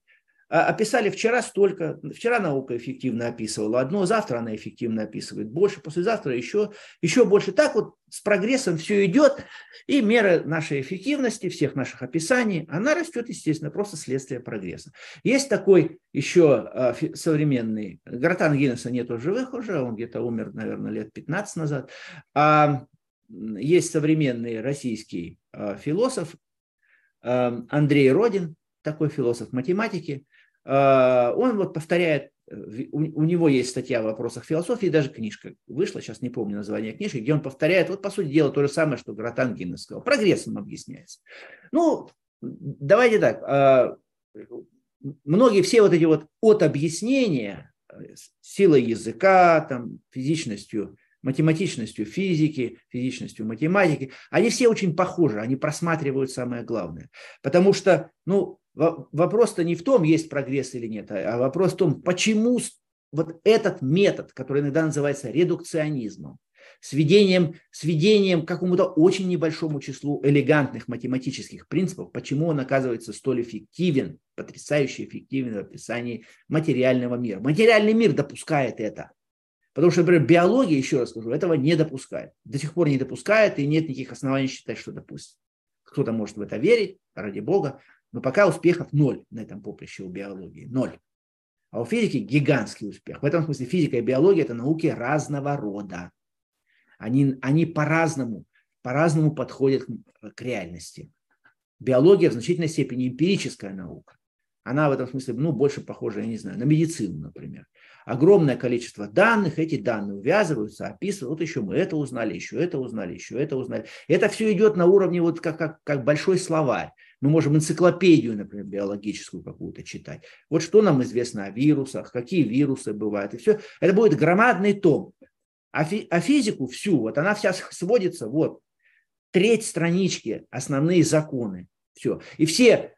B: А, описали вчера столько, вчера наука эффективно описывала одно, завтра она эффективно описывает больше, послезавтра еще, еще больше. Так вот с прогрессом все идет, и мера нашей эффективности, всех наших описаний, она растет, естественно, просто следствие прогресса. Есть такой еще а, современный, Гратан Гиннеса нету живых уже, он где-то умер, наверное, лет 15 назад, а есть современный российский а, философ Андрей Родин, такой философ математики, он вот повторяет, э, у него есть статья в вопросах философии, даже книжка вышла, сейчас не помню название книжки, где он повторяет, вот по сути дела, то же самое, что Гратан Гиннес сказал. Прогрессом объясняется. Ну, давайте так, а, многие все вот эти вот от объяснения, э, силой языка, там, физичностью, математичностью физики, физичностью математики, они все очень похожи, они просматривают самое главное. Потому что, ну, Вопрос-то не в том, есть прогресс или нет, а, а вопрос в том, почему вот этот метод, который иногда называется редукционизмом, сведением, сведением к какому-то очень небольшому числу элегантных математических принципов, почему он оказывается столь эффективен, потрясающе эффективен в описании материального мира. Материальный мир допускает это. Потому что, например, биология, еще раз скажу, этого не допускает. До сих пор не допускает, и нет никаких оснований считать, что допустит. Кто-то может в это верить, ради бога, но пока успехов ноль на этом поприще у биологии, ноль. А у физики гигантский успех. В этом смысле физика и биология – это науки разного рода. Они, они по-разному, по-разному подходят к реальности. Биология в значительной степени эмпирическая наука. Она в этом смысле ну, больше похожа, я не знаю, на медицину, например. Огромное количество данных, эти данные увязываются, описывают. Вот еще мы это узнали, еще это узнали, еще это узнали. Это все идет на уровне вот как, как, как большой словарь. Мы можем энциклопедию, например, биологическую какую-то читать. Вот что нам известно о вирусах, какие вирусы бывают. И все. Это будет громадный том. А, фи, а физику всю, вот она вся сводится, вот, треть странички, основные законы. Все. И все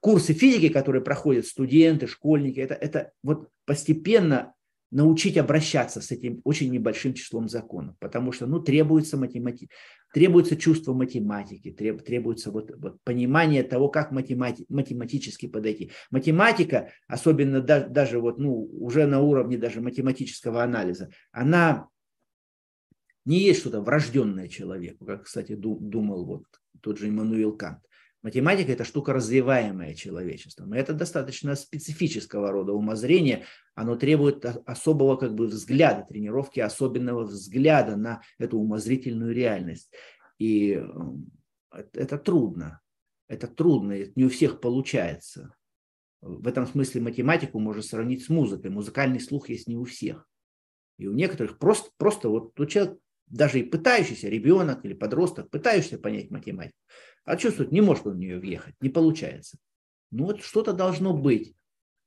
B: курсы физики, которые проходят студенты, школьники, это, это вот постепенно научить обращаться с этим очень небольшим числом законов, потому что ну, требуется, математи... требуется чувство математики, треб... требуется вот, вот понимание того, как математи... математически подойти. Математика, особенно да, даже вот, ну, уже на уровне даже математического анализа, она не есть что-то врожденное человеку, как, кстати, думал вот тот же Иммануил Кант. Математика – это штука, развиваемая человечеством. И это достаточно специфического рода умозрение. Оно требует особого как бы взгляда, тренировки особенного взгляда на эту умозрительную реальность. И эм, это трудно. Это трудно, это не у всех получается. В этом смысле математику можно сравнить с музыкой. Музыкальный слух есть не у всех. И у некоторых просто, просто вот у человек, даже и пытающийся, ребенок или подросток, пытающийся понять математику, а чувствует, не может он в нее въехать, не получается. Ну вот что-то должно быть.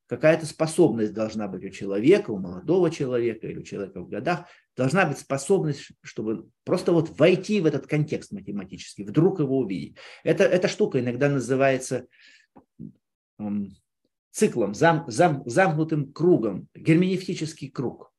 B: Какая-то способность должна быть у человека, у молодого человека или у человека в годах. Должна быть способность, чтобы просто вот войти в этот контекст математический, вдруг его увидеть. Это, эта штука иногда называется циклом, зам, зам, замкнутым кругом, герменевтический круг.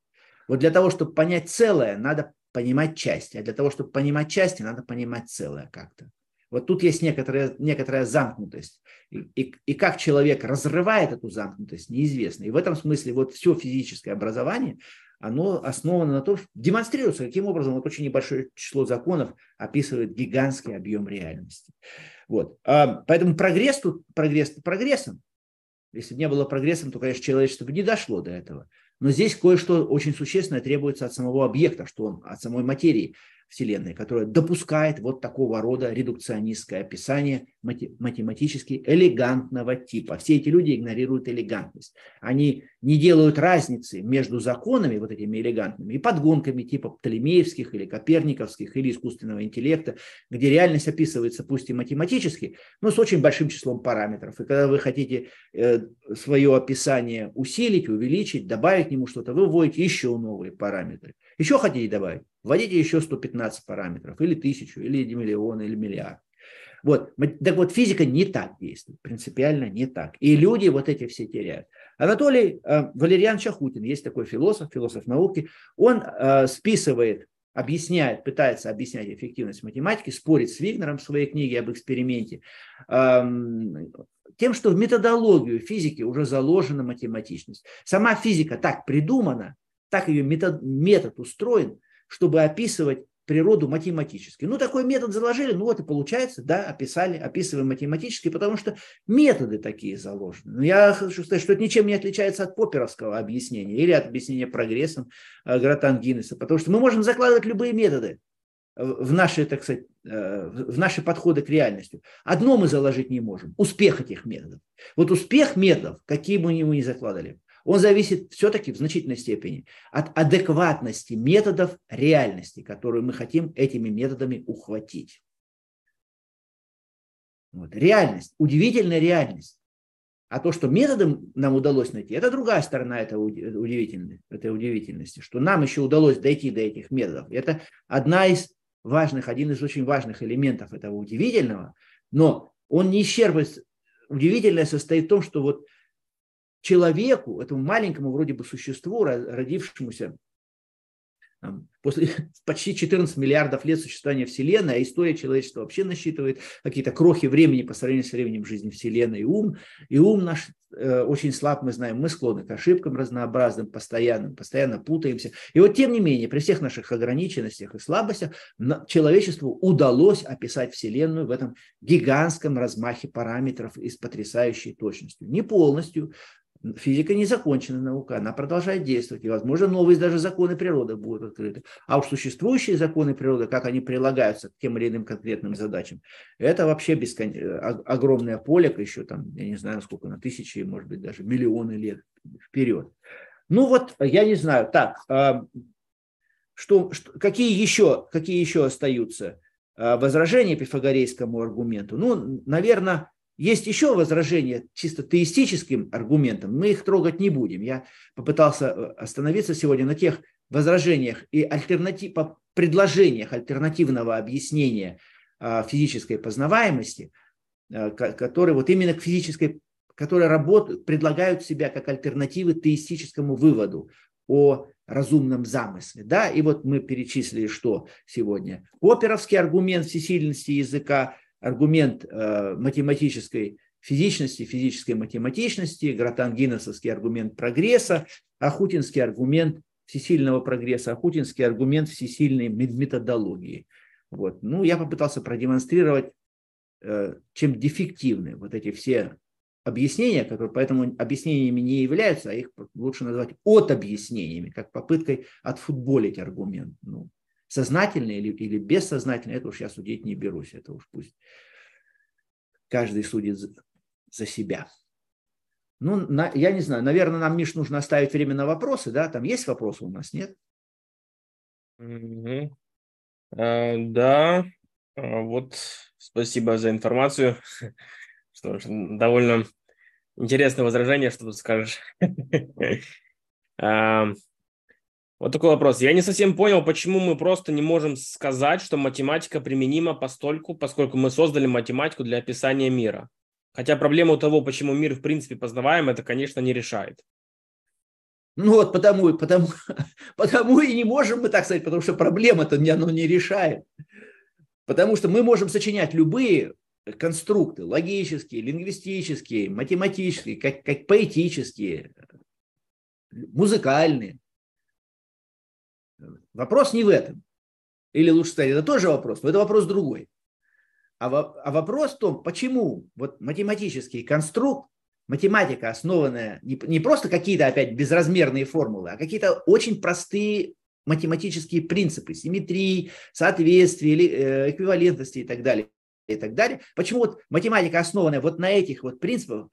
B: Вот для того, чтобы понять целое, надо понимать части, а для того, чтобы понимать части, надо понимать целое как-то. Вот тут есть некоторая, некоторая замкнутость. И, и, и как человек разрывает эту замкнутость, неизвестно. И в этом смысле вот все физическое образование, оно основано на том, демонстрируется, каким образом вот очень небольшое число законов описывает гигантский объем реальности. Вот. А, поэтому прогресс тут, прогресс прогрессом. Если бы не было прогрессом, то, конечно, человечество бы не дошло до этого. Но здесь кое-что очень существенное требуется от самого объекта, что он от самой материи. Вселенной, которая допускает вот такого рода редукционистское описание математически элегантного типа. Все эти люди игнорируют элегантность. Они не делают разницы между законами, вот этими элегантными, и подгонками типа Птолемеевских или Коперниковских или искусственного интеллекта, где реальность описывается пусть и математически, но с очень большим числом параметров. И когда вы хотите э, свое описание усилить, увеличить, добавить к нему что-то, вы вводите еще новые параметры. Еще хотите добавить? Вводите еще 115 параметров, или тысячу, или миллион, или миллиард. Вот. Так вот, физика не так действует, принципиально не так. И люди вот эти все теряют. Анатолий э, Валерьян Чахутин, есть такой философ, философ науки, он э, списывает, объясняет, пытается объяснять эффективность математики, спорит с Вигнером в своей книге об эксперименте, э, тем, что в методологию физики уже заложена математичность. Сама физика так придумана, так ее метод, метод устроен, чтобы описывать природу математически. Ну, такой метод заложили, ну вот и получается, да, описали, описываем математически, потому что методы такие заложены. Но я хочу сказать, что это ничем не отличается от поперовского объяснения или от объяснения прогрессом э, Гратан Гиннеса, потому что мы можем закладывать любые методы в наши, так сказать, э, в наши подходы к реальности. Одно мы заложить не можем – успех этих методов. Вот успех методов, какие бы мы ни закладывали, он зависит все-таки в значительной степени от адекватности методов реальности, которую мы хотим этими методами ухватить. Вот. Реальность, удивительная реальность. А то, что методом нам удалось найти, это другая сторона этого удивительности, этой удивительности, что нам еще удалось дойти до этих методов. Это одна из важных, один из очень важных элементов этого удивительного, но он не исчерпывает. Удивительное состоит в том, что вот человеку, этому маленькому вроде бы существу, родившемуся После почти 14 миллиардов лет существования Вселенной, а история человечества вообще насчитывает какие-то крохи времени по сравнению с временем жизни Вселенной. И ум, и ум наш э, очень слаб, мы знаем, мы склонны к ошибкам разнообразным, постоянным, постоянно путаемся. И вот тем не менее, при всех наших ограниченностях и слабостях, человечеству удалось описать Вселенную в этом гигантском размахе параметров и с потрясающей точностью. Не полностью, Физика не закончена наука, она продолжает действовать. И, возможно, новые даже законы природы будут открыты. А уж существующие законы природы, как они прилагаются к тем или иным конкретным задачам, это вообще бескон... огромное поле, еще там, я не знаю, сколько, на тысячи, может быть, даже миллионы лет вперед. Ну вот, я не знаю, так, а, что, что, какие, еще, какие еще остаются а, возражения пифагорейскому аргументу? Ну, наверное, есть еще возражения чисто теистическим аргументам, мы их трогать не будем. Я попытался э, остановиться сегодня на тех возражениях и альтернатив, предложениях альтернативного объяснения а, физической познаваемости, а, которые вот именно к физической, которые работают, предлагают себя как альтернативы теистическому выводу о разумном замысле. Да? И вот мы перечислили, что сегодня. Оперовский аргумент всесильности языка, аргумент э, математической физичности, физической математичности, гратангиносовский аргумент прогресса, Ахутинский аргумент всесильного прогресса, Ахутинский аргумент всесильной методологии. Вот. Ну, я попытался продемонстрировать, э, чем дефективны вот эти все объяснения, которые поэтому объяснениями не являются, а их лучше назвать от объяснениями, как попыткой отфутболить аргумент. Ну, сознательно или, или бессознательно, это уж я судить не берусь, это уж пусть каждый судит за, себя. Ну, на, я не знаю, наверное, нам, Миш, нужно оставить время на вопросы, да? Там есть вопросы у нас, нет?
A: Mm-hmm. Uh, да, uh, вот спасибо за информацию. Что ж, довольно интересное возражение, что тут скажешь. Вот такой вопрос. Я не совсем понял, почему мы просто не можем сказать, что математика применима постольку, поскольку мы создали математику для описания мира. Хотя проблему того, почему мир в принципе познаваем, это, конечно, не решает.
B: Ну вот потому, потому, потому и не можем мы так сказать, потому что проблема-то оно не решает. Потому что мы можем сочинять любые конструкты, логические, лингвистические, математические, как, как поэтические, музыкальные. Вопрос не в этом. Или лучше сказать, это тоже вопрос, но это вопрос другой. А, во, а вопрос в том, почему вот математический конструкт, математика, основанная не, не просто какие-то опять безразмерные формулы, а какие-то очень простые математические принципы, симметрии, соответствия, э, эквивалентности и так далее, и так далее. Почему вот математика, основанная вот на этих вот принципах,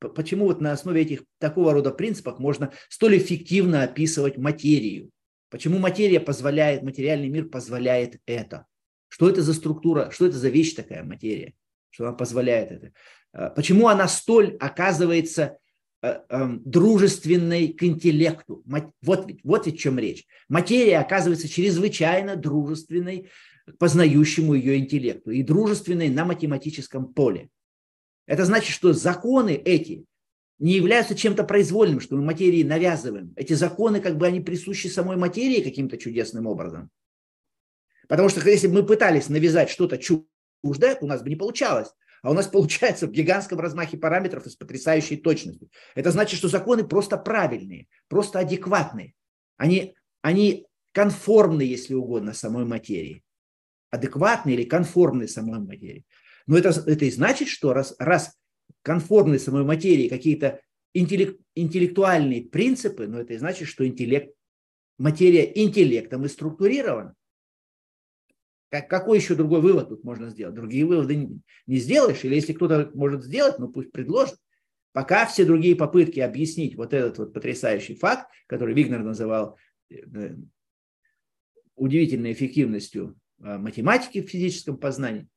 B: почему вот на основе этих такого рода принципов можно столь эффективно описывать материю? Почему материя позволяет, материальный мир позволяет это? Что это за структура, что это за вещь такая материя, что она позволяет это? А, почему она столь оказывается э, эм, дружественной к интеллекту? Вот вот ведь в чем речь. Материя оказывается чрезвычайно дружественной к познающему ее интеллекту и дружественной на математическом поле. Это значит, что законы эти не являются чем-то произвольным, что мы материи навязываем. Эти законы, как бы они присущи самой материи каким-то чудесным образом. Потому что если бы мы пытались навязать что-то чуждое, у нас бы не получалось. А у нас получается в гигантском размахе параметров и с потрясающей точностью. Это значит, что законы просто правильные, просто адекватные. Они, они конформны, если угодно, самой материи. Адекватные или конформны самой материи. Но это, это и значит, что раз, раз конформны самой материи какие-то интеллект, интеллектуальные принципы, но это и значит, что интеллект, материя интеллектом и структурирована. Как, какой еще другой вывод тут можно сделать? Другие выводы не, не сделаешь, или если кто-то может сделать, ну пусть предложит. Пока все другие попытки объяснить вот этот вот потрясающий факт, который Вигнер называл э, удивительной эффективностью э, математики в физическом познании,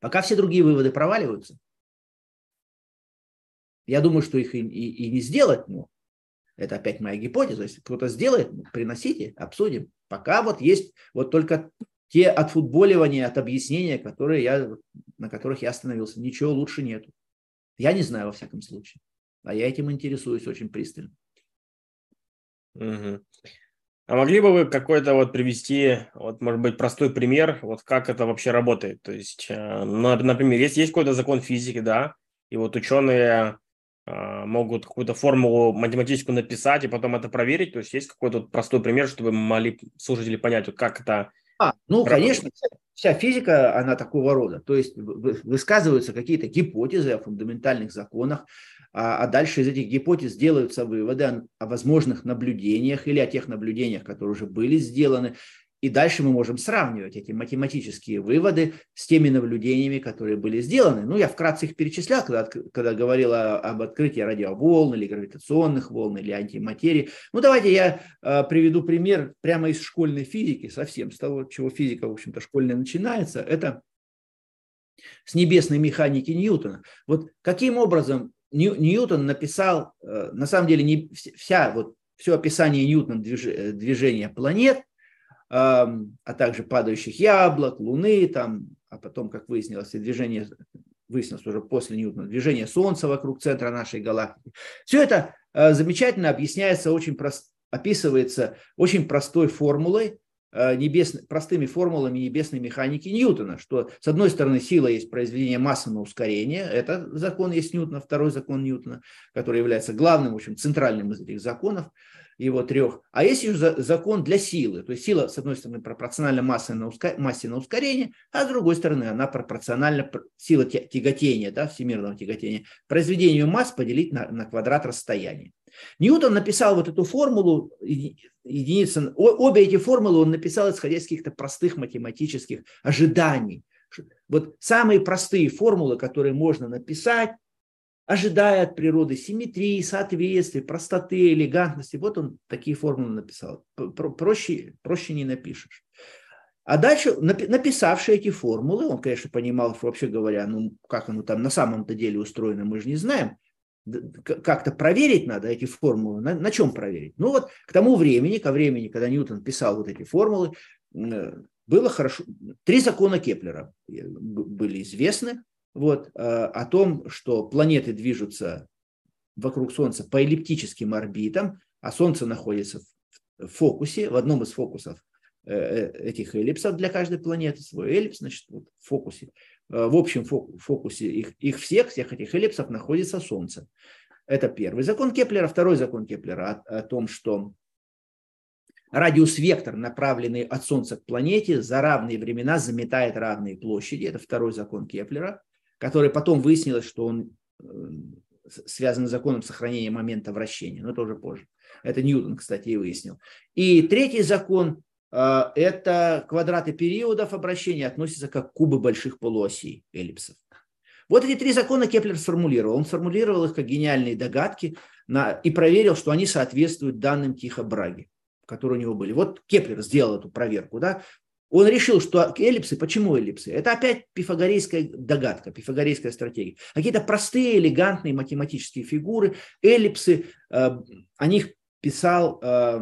B: пока все другие выводы проваливаются, я думаю, что их и, и, и не сделать, но это опять моя гипотеза. Если кто-то сделает, ну, приносите, обсудим. Пока вот есть вот только те отфутболивания, от объяснения, которые я, на которых я остановился. Ничего лучше нету. Я не знаю во всяком случае. А я этим интересуюсь очень пристально.
A: Угу. А могли бы вы какой-то вот привести, вот, может быть, простой пример, вот как это вообще работает? То есть, э, например, есть, есть какой-то закон физики, да, и вот ученые могут какую-то формулу математическую написать и потом это проверить. То есть есть какой-то простой пример, чтобы могли слушатели понять, вот как это
B: а, ну, работает. конечно, вся физика, она такого рода. То есть высказываются какие-то гипотезы о фундаментальных законах, а, а дальше из этих гипотез делаются выводы о, о возможных наблюдениях или о тех наблюдениях, которые уже были сделаны. И дальше мы можем сравнивать эти математические выводы с теми наблюдениями, которые были сделаны. Ну, я вкратце их перечислял, когда, когда говорил об открытии радиоволн или гравитационных волн или антиматерии. Ну, давайте я э, приведу пример прямо из школьной физики, совсем с того, чего физика, в общем-то, школьная начинается. Это с небесной механики Ньютона. Вот каким образом Ньютон написал, э, на самом деле, не вся, вот, все описание Ньютона движения планет – а также падающих яблок, Луны, там, а потом, как выяснилось, движение, выяснилось уже после Ньютона, движение Солнца вокруг центра нашей галактики. Все это э, замечательно объясняется, очень прост, описывается очень простой формулой, э, небес, простыми формулами небесной механики Ньютона, что с одной стороны сила есть произведение массы на ускорение, это закон есть Ньютона, второй закон Ньютона, который является главным, в общем, центральным из этих законов его трех. А есть еще закон для силы. То есть сила, с одной стороны, пропорциональна массе на, уска... массе на ускорение, а с другой стороны, она пропорциональна сила тяготения, да, всемирного тяготения, произведению масс поделить на, на квадрат расстояния. Ньютон написал вот эту формулу, единица, обе эти формулы он написал, исходя из каких-то простых математических ожиданий. Вот самые простые формулы, которые можно написать, ожидая от природы симметрии, соответствия, простоты, элегантности. Вот он такие формулы написал. Проще, проще не напишешь. А дальше, написавший эти формулы, он, конечно, понимал, вообще говоря, ну, как оно там на самом-то деле устроено, мы же не знаем. Как-то проверить надо эти формулы. На, на чем проверить? Ну вот к тому времени, ко времени, когда Ньютон писал вот эти формулы, было хорошо. Три закона Кеплера были известны вот, э, о том, что планеты движутся вокруг Солнца по эллиптическим орбитам, а Солнце находится в фокусе, в одном из фокусов э, э, этих эллипсов для каждой планеты, свой эллипс, значит, вот в фокусе. В общем фокусе их, их всех, всех этих эллипсов находится Солнце. Это первый закон Кеплера. Второй закон Кеплера о, о том, что радиус-вектор, направленный от Солнца к планете, за равные времена заметает равные площади. Это второй закон Кеплера который потом выяснилось, что он э, связан с законом сохранения момента вращения, но это уже позже. Это Ньютон, кстати, и выяснил. И третий закон э, – это квадраты периодов обращения относятся как кубы больших полуосей эллипсов. Вот эти три закона Кеплер сформулировал. Он сформулировал их как гениальные догадки на, и проверил, что они соответствуют данным Тихо Браги, которые у него были. Вот Кеплер сделал эту проверку. Да? Он решил, что эллипсы, почему эллипсы? Это опять пифагорейская догадка, пифагорейская стратегия. Какие-то простые, элегантные математические фигуры, эллипсы, э, о них писал, э,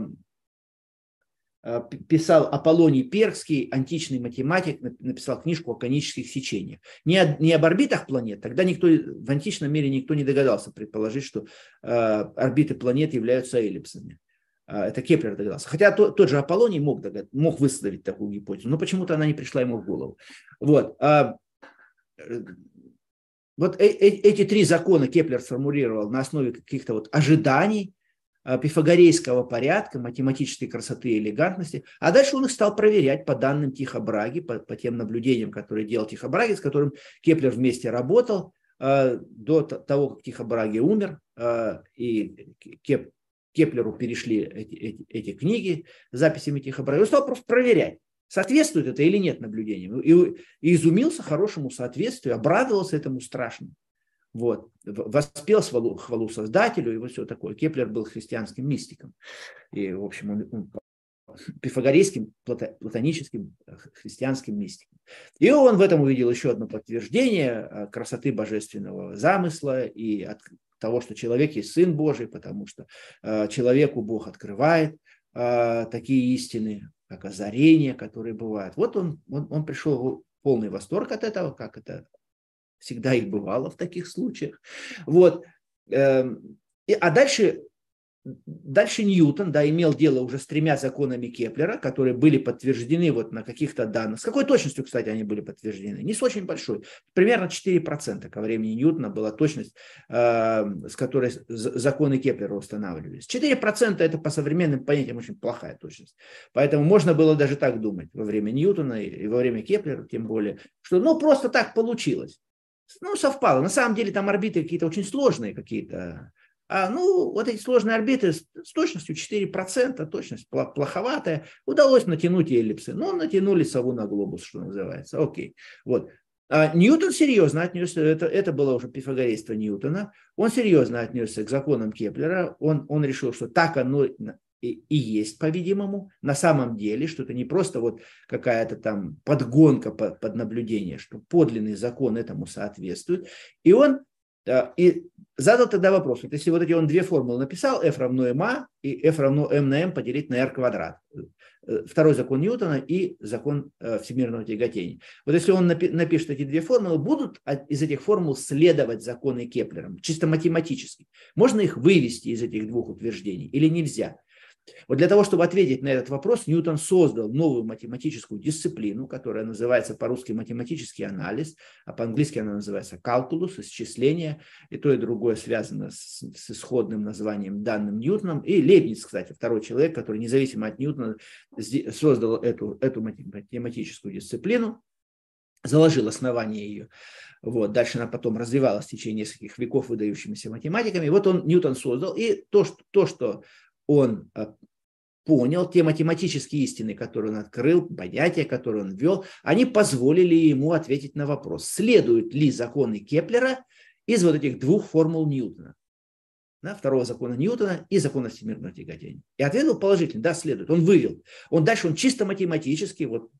B: э, писал Аполлоний Перский, античный математик, написал книжку о конических сечениях. Не, о, не об орбитах планет, тогда никто, в античном мире никто не догадался предположить, что орбиты планет являются эллипсами. А, это Кеплер догадался. Хотя тот, тот же Аполлоний мог, догад, мог выставить такую гипотезу, но почему-то она не пришла ему в голову. Вот. А, вот э, э, эти три закона Кеплер сформулировал на основе каких-то вот ожиданий, а, пифагорейского порядка, математической красоты и элегантности, а дальше он их стал проверять по данным Тихо Браги, по, по тем наблюдениям, которые делал Тихо Браги, с которым Кеплер вместе работал до того, как Тихо Браги умер, и Кеп, Кеплеру перешли эти, эти, эти книги с записями Тихо Браги. Он стал просто проверять, соответствует это или нет наблюдениям. И, и изумился хорошему соответствию, обрадовался этому страшно. Вот. Воспел хвалу, хвалу Создателю и вот все такое. Кеплер был христианским мистиком. И, в общем, он, он пифагорейским, платоническим христианским мистиком. И он в этом увидел еще одно подтверждение э, красоты божественного замысла и от, того, что человек есть Сын Божий, потому что э, человеку Бог открывает э, такие истины, как озарения, которые бывают. Вот он, он, он пришел в полный восторг от этого, как это всегда и бывало в таких случаях. Вот. Э, и, а дальше Дальше Ньютон, да, имел дело уже с тремя законами Кеплера, которые были подтверждены вот на каких-то данных. С какой точностью, кстати, они были подтверждены? Не с очень большой. Примерно 4% ко времени Ньютона была точность, э, с которой законы Кеплера устанавливались. 4% это по современным понятиям очень плохая точность. Поэтому можно было даже так думать во время Ньютона и во время Кеплера, тем более, что ну просто так получилось. Ну, совпало. На самом деле там орбиты какие-то очень сложные какие-то а, ну, вот эти сложные орбиты с, с точностью 4%, точность плоховатая, удалось натянуть эллипсы. Ну, натянули сову на глобус, что называется. Окей. Вот. А Ньютон серьезно отнесся, это, это было уже пифагорейство Ньютона, он серьезно отнесся к законам Кеплера, он, он решил, что так оно и, и есть, по-видимому, на самом деле, что это не просто вот какая-то там подгонка под, под наблюдение, что подлинный закон этому соответствует. И он и задал тогда вопрос, вот если вот эти он две формулы написал, f равно ma и f равно m на m поделить на r квадрат, э, второй закон Ньютона и закон э, всемирного тяготения. Вот если он напишет эти две формулы, будут из этих формул следовать законы Кеплера, чисто математически. Можно их вывести из этих двух утверждений или нельзя? Вот для того, чтобы ответить на этот вопрос, Ньютон создал новую математическую дисциплину, которая называется по-русски математический анализ, а по-английски она называется калкулус, исчисление, и то и другое связано с, с исходным названием данным Ньютоном. И Лейбниц, кстати, второй человек, который независимо от Ньютона создал эту, эту математическую дисциплину, заложил основание ее. Вот. Дальше она потом развивалась в течение нескольких веков выдающимися математиками. Вот он, Ньютон создал. И то, что, то, что он э, понял, те математические истины, которые он открыл, понятия, которые он ввел, они позволили ему ответить на вопрос, следуют ли законы Кеплера из вот этих двух формул Ньютона. Да, второго закона Ньютона и закона всемирного тяготения. И ответ был положительный, да, следует. Он вывел. Он дальше, он чисто математически, вот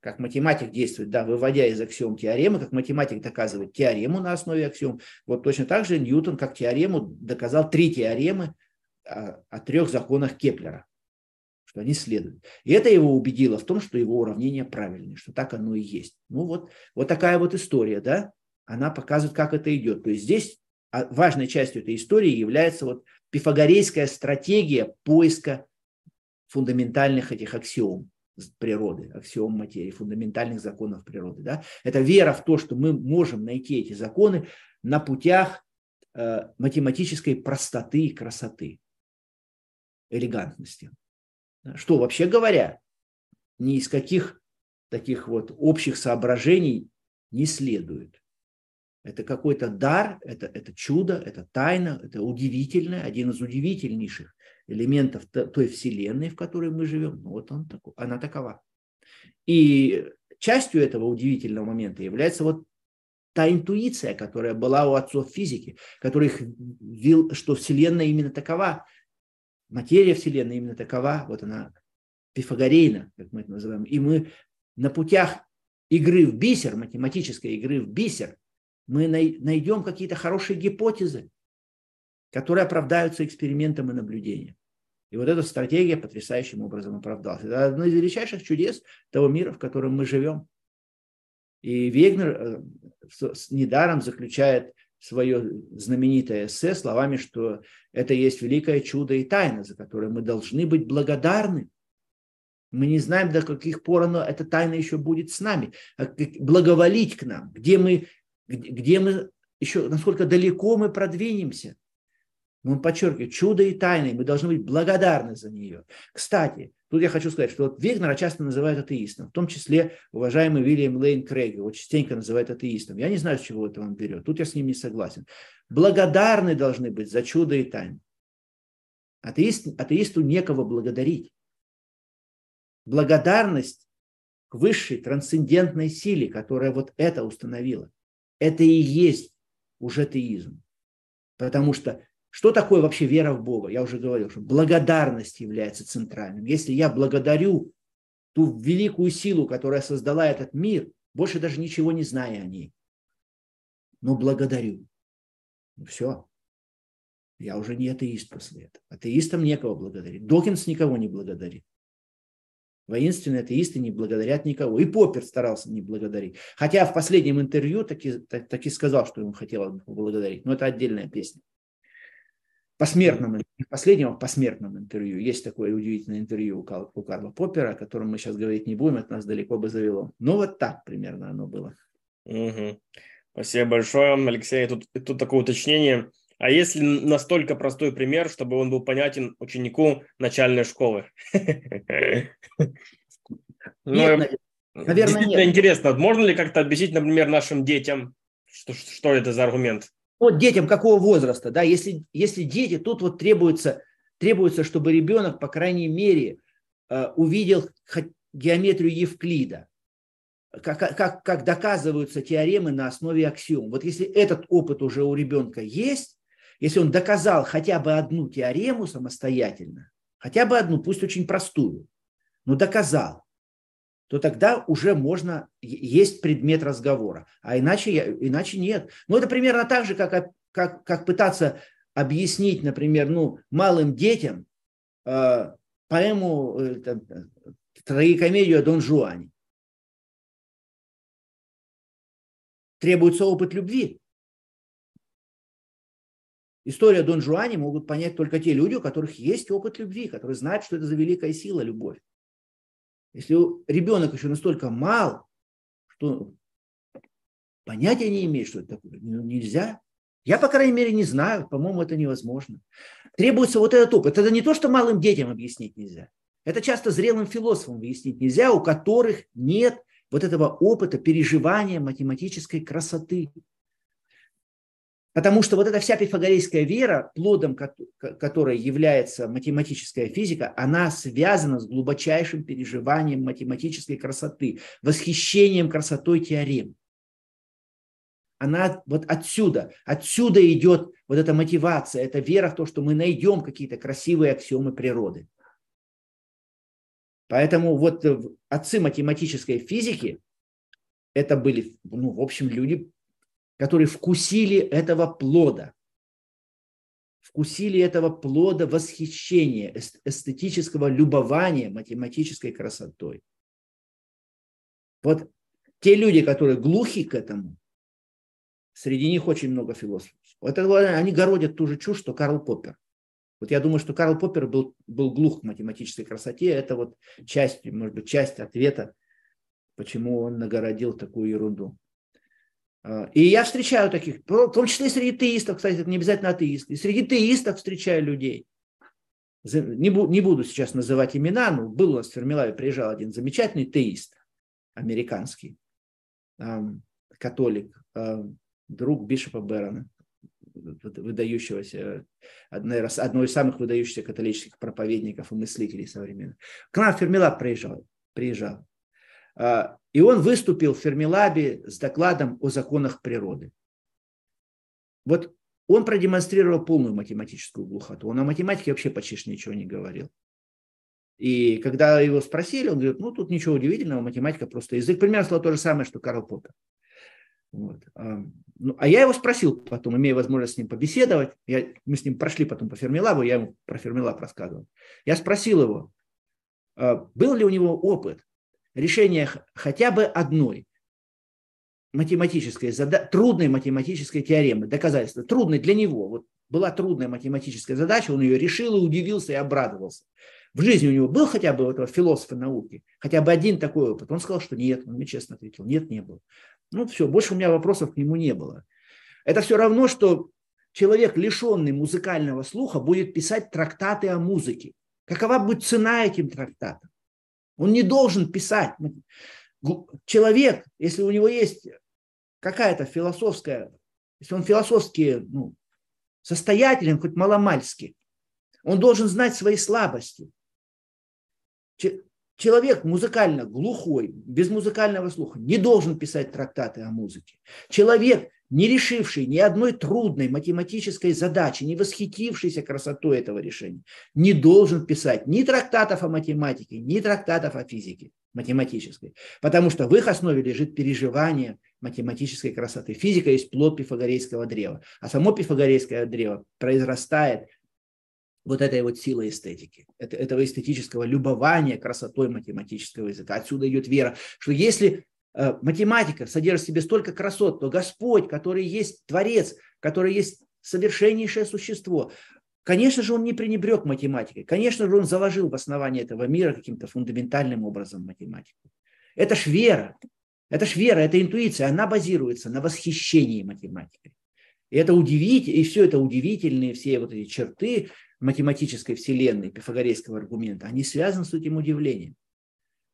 B: как математик действует, да, выводя из аксиом теоремы, как математик доказывает теорему на основе аксиом, вот точно так же Ньютон как теорему доказал три теоремы о, о трех законах Кеплера, что они следуют. И это его убедило в том, что его уравнение правильное, что так оно и есть. Ну вот, вот такая вот история, да, она показывает, как это идет. То есть здесь а, важной частью этой истории является вот пифагорейская стратегия поиска фундаментальных этих аксиом природы, аксиом материи, фундаментальных законов природы. Да? Это вера в то, что мы можем найти эти законы на путях э, математической простоты и красоты элегантности. Что, вообще говоря, ни из каких таких вот общих соображений не следует. Это какой-то дар, это, это чудо, это тайна, это удивительное, один из удивительнейших элементов той вселенной, в которой мы живем. Ну, вот он такой, она такова. И частью этого удивительного момента является вот та интуиция, которая была у отцов физики, которых вил, что Вселенная именно такова, материя Вселенной именно такова, вот она пифагорейна, как мы это называем, и мы на путях игры в бисер, математической игры в бисер, мы найдем какие-то хорошие гипотезы, которые оправдаются экспериментом и наблюдением. И вот эта стратегия потрясающим образом оправдалась. Это одно из величайших чудес того мира, в котором мы живем. И Вегнер э, недаром заключает свое знаменитое эссе словами, что это есть великое чудо и тайна, за которое мы должны быть благодарны. Мы не знаем, до каких пор оно, эта тайна еще будет с нами, а благоволить к нам, где мы, где мы еще, насколько далеко мы продвинемся. Он подчеркивает, чудо и тайны, мы должны быть благодарны за нее. Кстати, Тут я хочу сказать, что вот Вегнера часто называют атеистом, в том числе уважаемый Вильям Лейн Крейг его частенько называют атеистом. Я не знаю, с чего это он берет. Тут я с ним не согласен. Благодарны должны быть за чудо и тайну. Атеист, атеисту некого благодарить. Благодарность к высшей трансцендентной силе, которая вот это установила. Это и есть уже атеизм. Потому что что такое вообще вера в Бога? Я уже говорил, что благодарность является центральным. Если я благодарю ту великую силу, которая создала этот мир, больше даже ничего не зная о ней, но благодарю. Ну все. Я уже не атеист после этого. Атеистам некого благодарить. Докинс никого не благодарит. Воинственные атеисты не благодарят никого. И Поппер старался не благодарить. Хотя в последнем интервью таки, так, таки сказал, что ему хотелось бы поблагодарить. Но это отдельная песня. Посмертном, последнего посмертном интервью. Есть такое удивительное интервью у Карла, у Карла Поппера, о котором мы сейчас говорить не будем, это нас далеко бы завело. Но вот так примерно оно было.
A: Угу. Спасибо большое, Алексей. Тут, тут такое уточнение. А если настолько простой пример, чтобы он был понятен ученику начальной школы? Ну, нет, наверное, нет. интересно, можно ли как-то объяснить, например, нашим детям, что, что это за аргумент?
B: Вот детям какого возраста, да, если, если дети, тут вот требуется, требуется, чтобы ребенок, по крайней мере, э, увидел геометрию Евклида, как, как, как доказываются теоремы на основе аксиом. Вот если этот опыт уже у ребенка есть, если он доказал хотя бы одну теорему самостоятельно, хотя бы одну, пусть очень простую, но доказал, то тогда уже можно, есть предмет разговора. А иначе, иначе нет. Ну, это примерно так же, как, как, как пытаться объяснить, например, ну, малым детям э, поэму, э, трагикомедию о Дон Жуане. Требуется опыт любви. История Дон Жуани могут понять только те люди, у которых есть опыт любви, которые знают, что это за великая сила любовь. Если ребенок еще настолько мал, что понятия не имеет, что это такое, ну, нельзя. Я, по крайней мере, не знаю, по-моему, это невозможно. Требуется вот этот опыт. Это не то, что малым детям объяснить нельзя. Это часто зрелым философам объяснить нельзя, у которых нет вот этого опыта переживания математической красоты. Потому что вот эта вся пифагорейская вера, плодом которой является математическая физика, она связана с глубочайшим переживанием математической красоты, восхищением красотой теорем. Она вот отсюда, отсюда идет вот эта мотивация, эта вера в то, что мы найдем какие-то красивые аксиомы природы. Поэтому вот отцы математической физики, это были, ну, в общем, люди которые вкусили этого плода, вкусили этого плода восхищения, эстетического любования математической красотой. Вот те люди, которые глухи к этому, среди них очень много философов. Вот это, они городят ту же чушь, что Карл Поппер. Вот я думаю, что Карл Поппер был, был глух к математической красоте. Это вот часть, может быть, часть ответа, почему он нагородил такую ерунду. А, и я встречаю таких, в том числе и среди теистов, кстати, это не обязательно атеисты. И среди теистов встречаю людей. Не, буду сейчас называть имена, но был у нас в Фермилаве, приезжал один замечательный теист, американский, католик, друг Бишопа Бэрона, выдающегося, наверное, одного из самых выдающихся католических проповедников и мыслителей современных. К нам в Фермилаб приезжал, приезжал. И он выступил в Фермилабе с докладом о законах природы. Вот он продемонстрировал полную математическую глухоту. Он о математике вообще почти ничего не говорил. И когда его спросили, он говорит, ну тут ничего удивительного, математика просто язык. Примерно сказал то же самое, что Карл Поппер. Вот. Ну, а я его спросил потом, имея возможность с ним побеседовать, я, мы с ним прошли потом по Фермилабу, я ему про Фермилаб рассказывал. Я спросил его, а, был ли у него опыт решение хотя бы одной математической, зада... трудной математической теоремы, доказательства, трудной для него. Вот была трудная математическая задача, он ее решил и удивился и обрадовался. В жизни у него был хотя бы этого философа науки, хотя бы один такой опыт. Он сказал, что нет, он мне честно ответил, нет, не было. Ну все, больше у меня вопросов к нему не было. Это все равно, что человек, лишенный музыкального слуха, будет писать трактаты о музыке. Какова будет цена этим трактатам? Он не должен писать. Человек, если у него есть какая-то философская, если он философски ну, состоятелен, хоть маломальски, он должен знать свои слабости. Человек музыкально глухой, без музыкального слуха, не должен писать трактаты о музыке. Человек, не решивший ни одной трудной математической задачи, не восхитившийся красотой этого решения, не должен писать ни трактатов о математике, ни трактатов о физике математической, потому что в их основе лежит переживание математической красоты. Физика есть плод пифагорейского древа, а само пифагорейское древо произрастает вот этой вот силой эстетики, этого эстетического любования красотой математического языка. Отсюда идет вера, что если математика содержит в себе столько красот, то Господь, который есть Творец, который есть совершеннейшее существо, Конечно же, он не пренебрег математикой. Конечно же, он заложил в основание этого мира каким-то фундаментальным образом математику. Это ж вера. Это ж вера, это интуиция. Она базируется на восхищении математикой. И это удивительно, и все это удивительные, все вот эти черты математической вселенной, пифагорейского аргумента, они связаны с этим удивлением.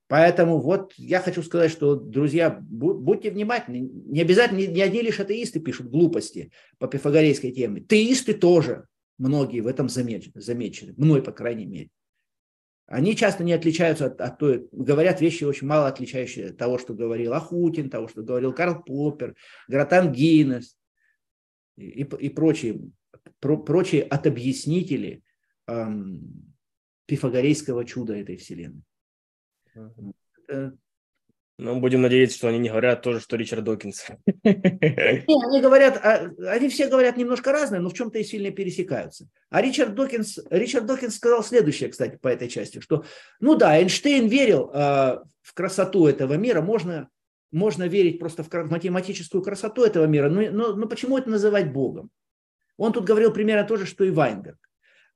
B: Поэтому вот я хочу сказать, что, друзья, будьте внимательны. Не обязательно, не одни лишь атеисты пишут глупости по пифагорейской теме. Теисты тоже, многие в этом замечены, замечены мной, по крайней мере. Они часто не отличаются от, от той, говорят вещи очень мало отличающие от того, что говорил Ахутин, того, что говорил Карл Поппер, Гратан Гиннес и, и прочие, про, прочие отобъяснители эм, пифагорейского чуда этой вселенной.
A: Ну, будем надеяться, что они не говорят тоже, что Ричард Докинс.
B: Не, они говорят, а, они все говорят немножко разные, но в чем-то и сильно пересекаются. А Ричард Докинс, Ричард Докинс сказал следующее, кстати, по этой части, что, ну да, Эйнштейн верил э, в красоту этого мира, можно, можно верить просто в математическую красоту этого мира, но, но, но почему это называть Богом? Он тут говорил примерно то же, что и Вайнберг.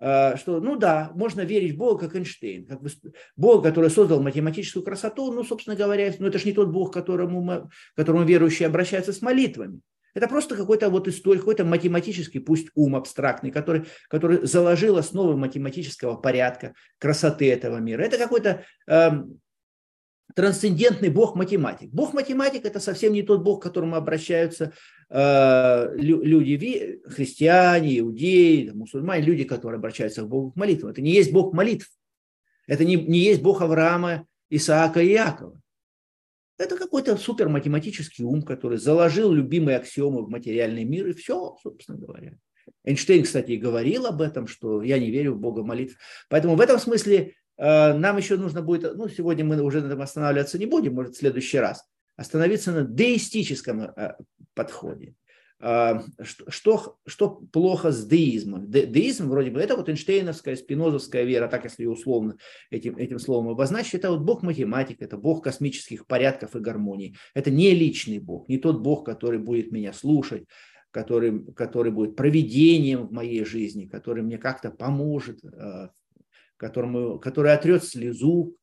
B: Э, что, ну да, можно верить в Бога, как Эйнштейн, как бы Бог, который создал математическую красоту, ну, собственно говоря, ну, это же не тот Бог, к которому, мы, к которому верующие обращаются с молитвами. Это просто какой-то вот история, какой-то математический, пусть ум абстрактный, который, который заложил основы математического порядка, красоты этого мира. Это какой-то эм, трансцендентный бог-математик. Бог-математик – это совсем не тот бог, к которому обращаются э, люди, христиане, иудеи, мусульмане, люди, которые обращаются к Богу к молитвам. Это не есть бог молитв. Это не, не есть бог Авраама, Исаака и Иакова. Это какой-то супер математический ум, который заложил любимые аксиомы в материальный мир, и все, собственно говоря. Эйнштейн, кстати, говорил об этом, что я не верю в Бога молитв. Поэтому в этом смысле нам еще нужно будет, ну, сегодня мы уже на этом останавливаться не будем, может, в следующий раз, остановиться на деистическом э, подходе. Э, что, что, что плохо с деизмом? Де, деизм вроде бы это вот Эйнштейновская, спинозовская вера, так если условно этим, этим словом обозначить, это вот бог математик, это бог космических порядков и гармонии. Это не личный бог, не тот бог, который будет меня слушать, который, который будет проведением в моей жизни, который мне как-то поможет которому, который отрет слезу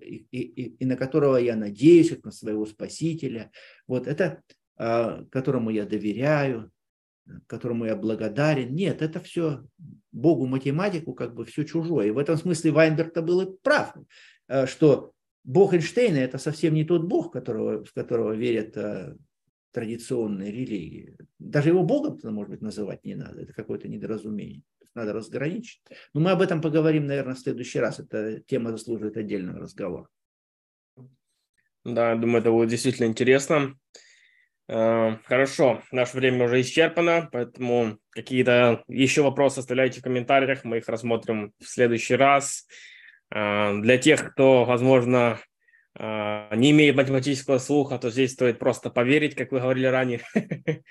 B: и, и, и на которого я надеюсь, как на своего Спасителя. Вот это, а, которому я доверяю, которому я благодарен. Нет, это все Богу математику как бы все чужое. И в этом смысле Вайнберг-то был и прав, а, что Бог Эйнштейна – это совсем не тот Бог, которого, в которого верят а, традиционные религии. Даже его Богом, может быть, называть не надо. Это какое-то недоразумение надо разграничить. Но мы об этом поговорим, наверное, в следующий раз. Эта тема заслуживает отдельного разговора.
A: Да, думаю, это будет действительно интересно. Э, хорошо, наше время уже исчерпано, поэтому какие-то еще вопросы оставляйте в комментариях, мы их рассмотрим в следующий раз. Э, для тех, кто, возможно, э, не имеет математического слуха, то здесь стоит просто поверить, как вы говорили ранее.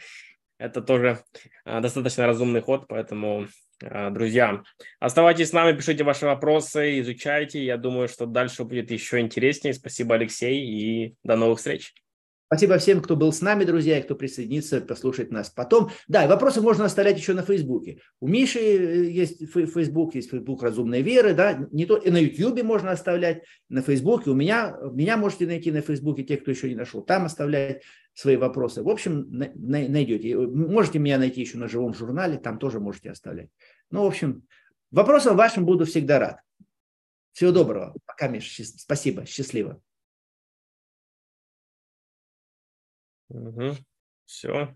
A: Это тоже достаточно разумный ход, поэтому а, друзья, оставайтесь с нами, пишите ваши вопросы, изучайте. Я думаю, что дальше будет еще интереснее. Спасибо, Алексей, и до новых встреч.
B: Спасибо всем, кто был с нами, друзья, и кто присоединится послушать нас потом. Да, и вопросы можно оставлять еще на Фейсбуке. У Миши э, есть Фейсбук, есть Фейсбук разумной веры, да, не то и на Ютьюбе можно оставлять, на Фейсбуке. У меня, меня можете найти на Фейсбуке, те, кто еще не нашел, там оставлять свои вопросы. В общем, найдете. Можете меня найти еще на живом журнале, там тоже можете оставлять. Ну, в общем, вопросам вашим буду всегда рад. Всего доброго. Пока, Миша. Спасибо. Счастливо.
A: Угу. Все.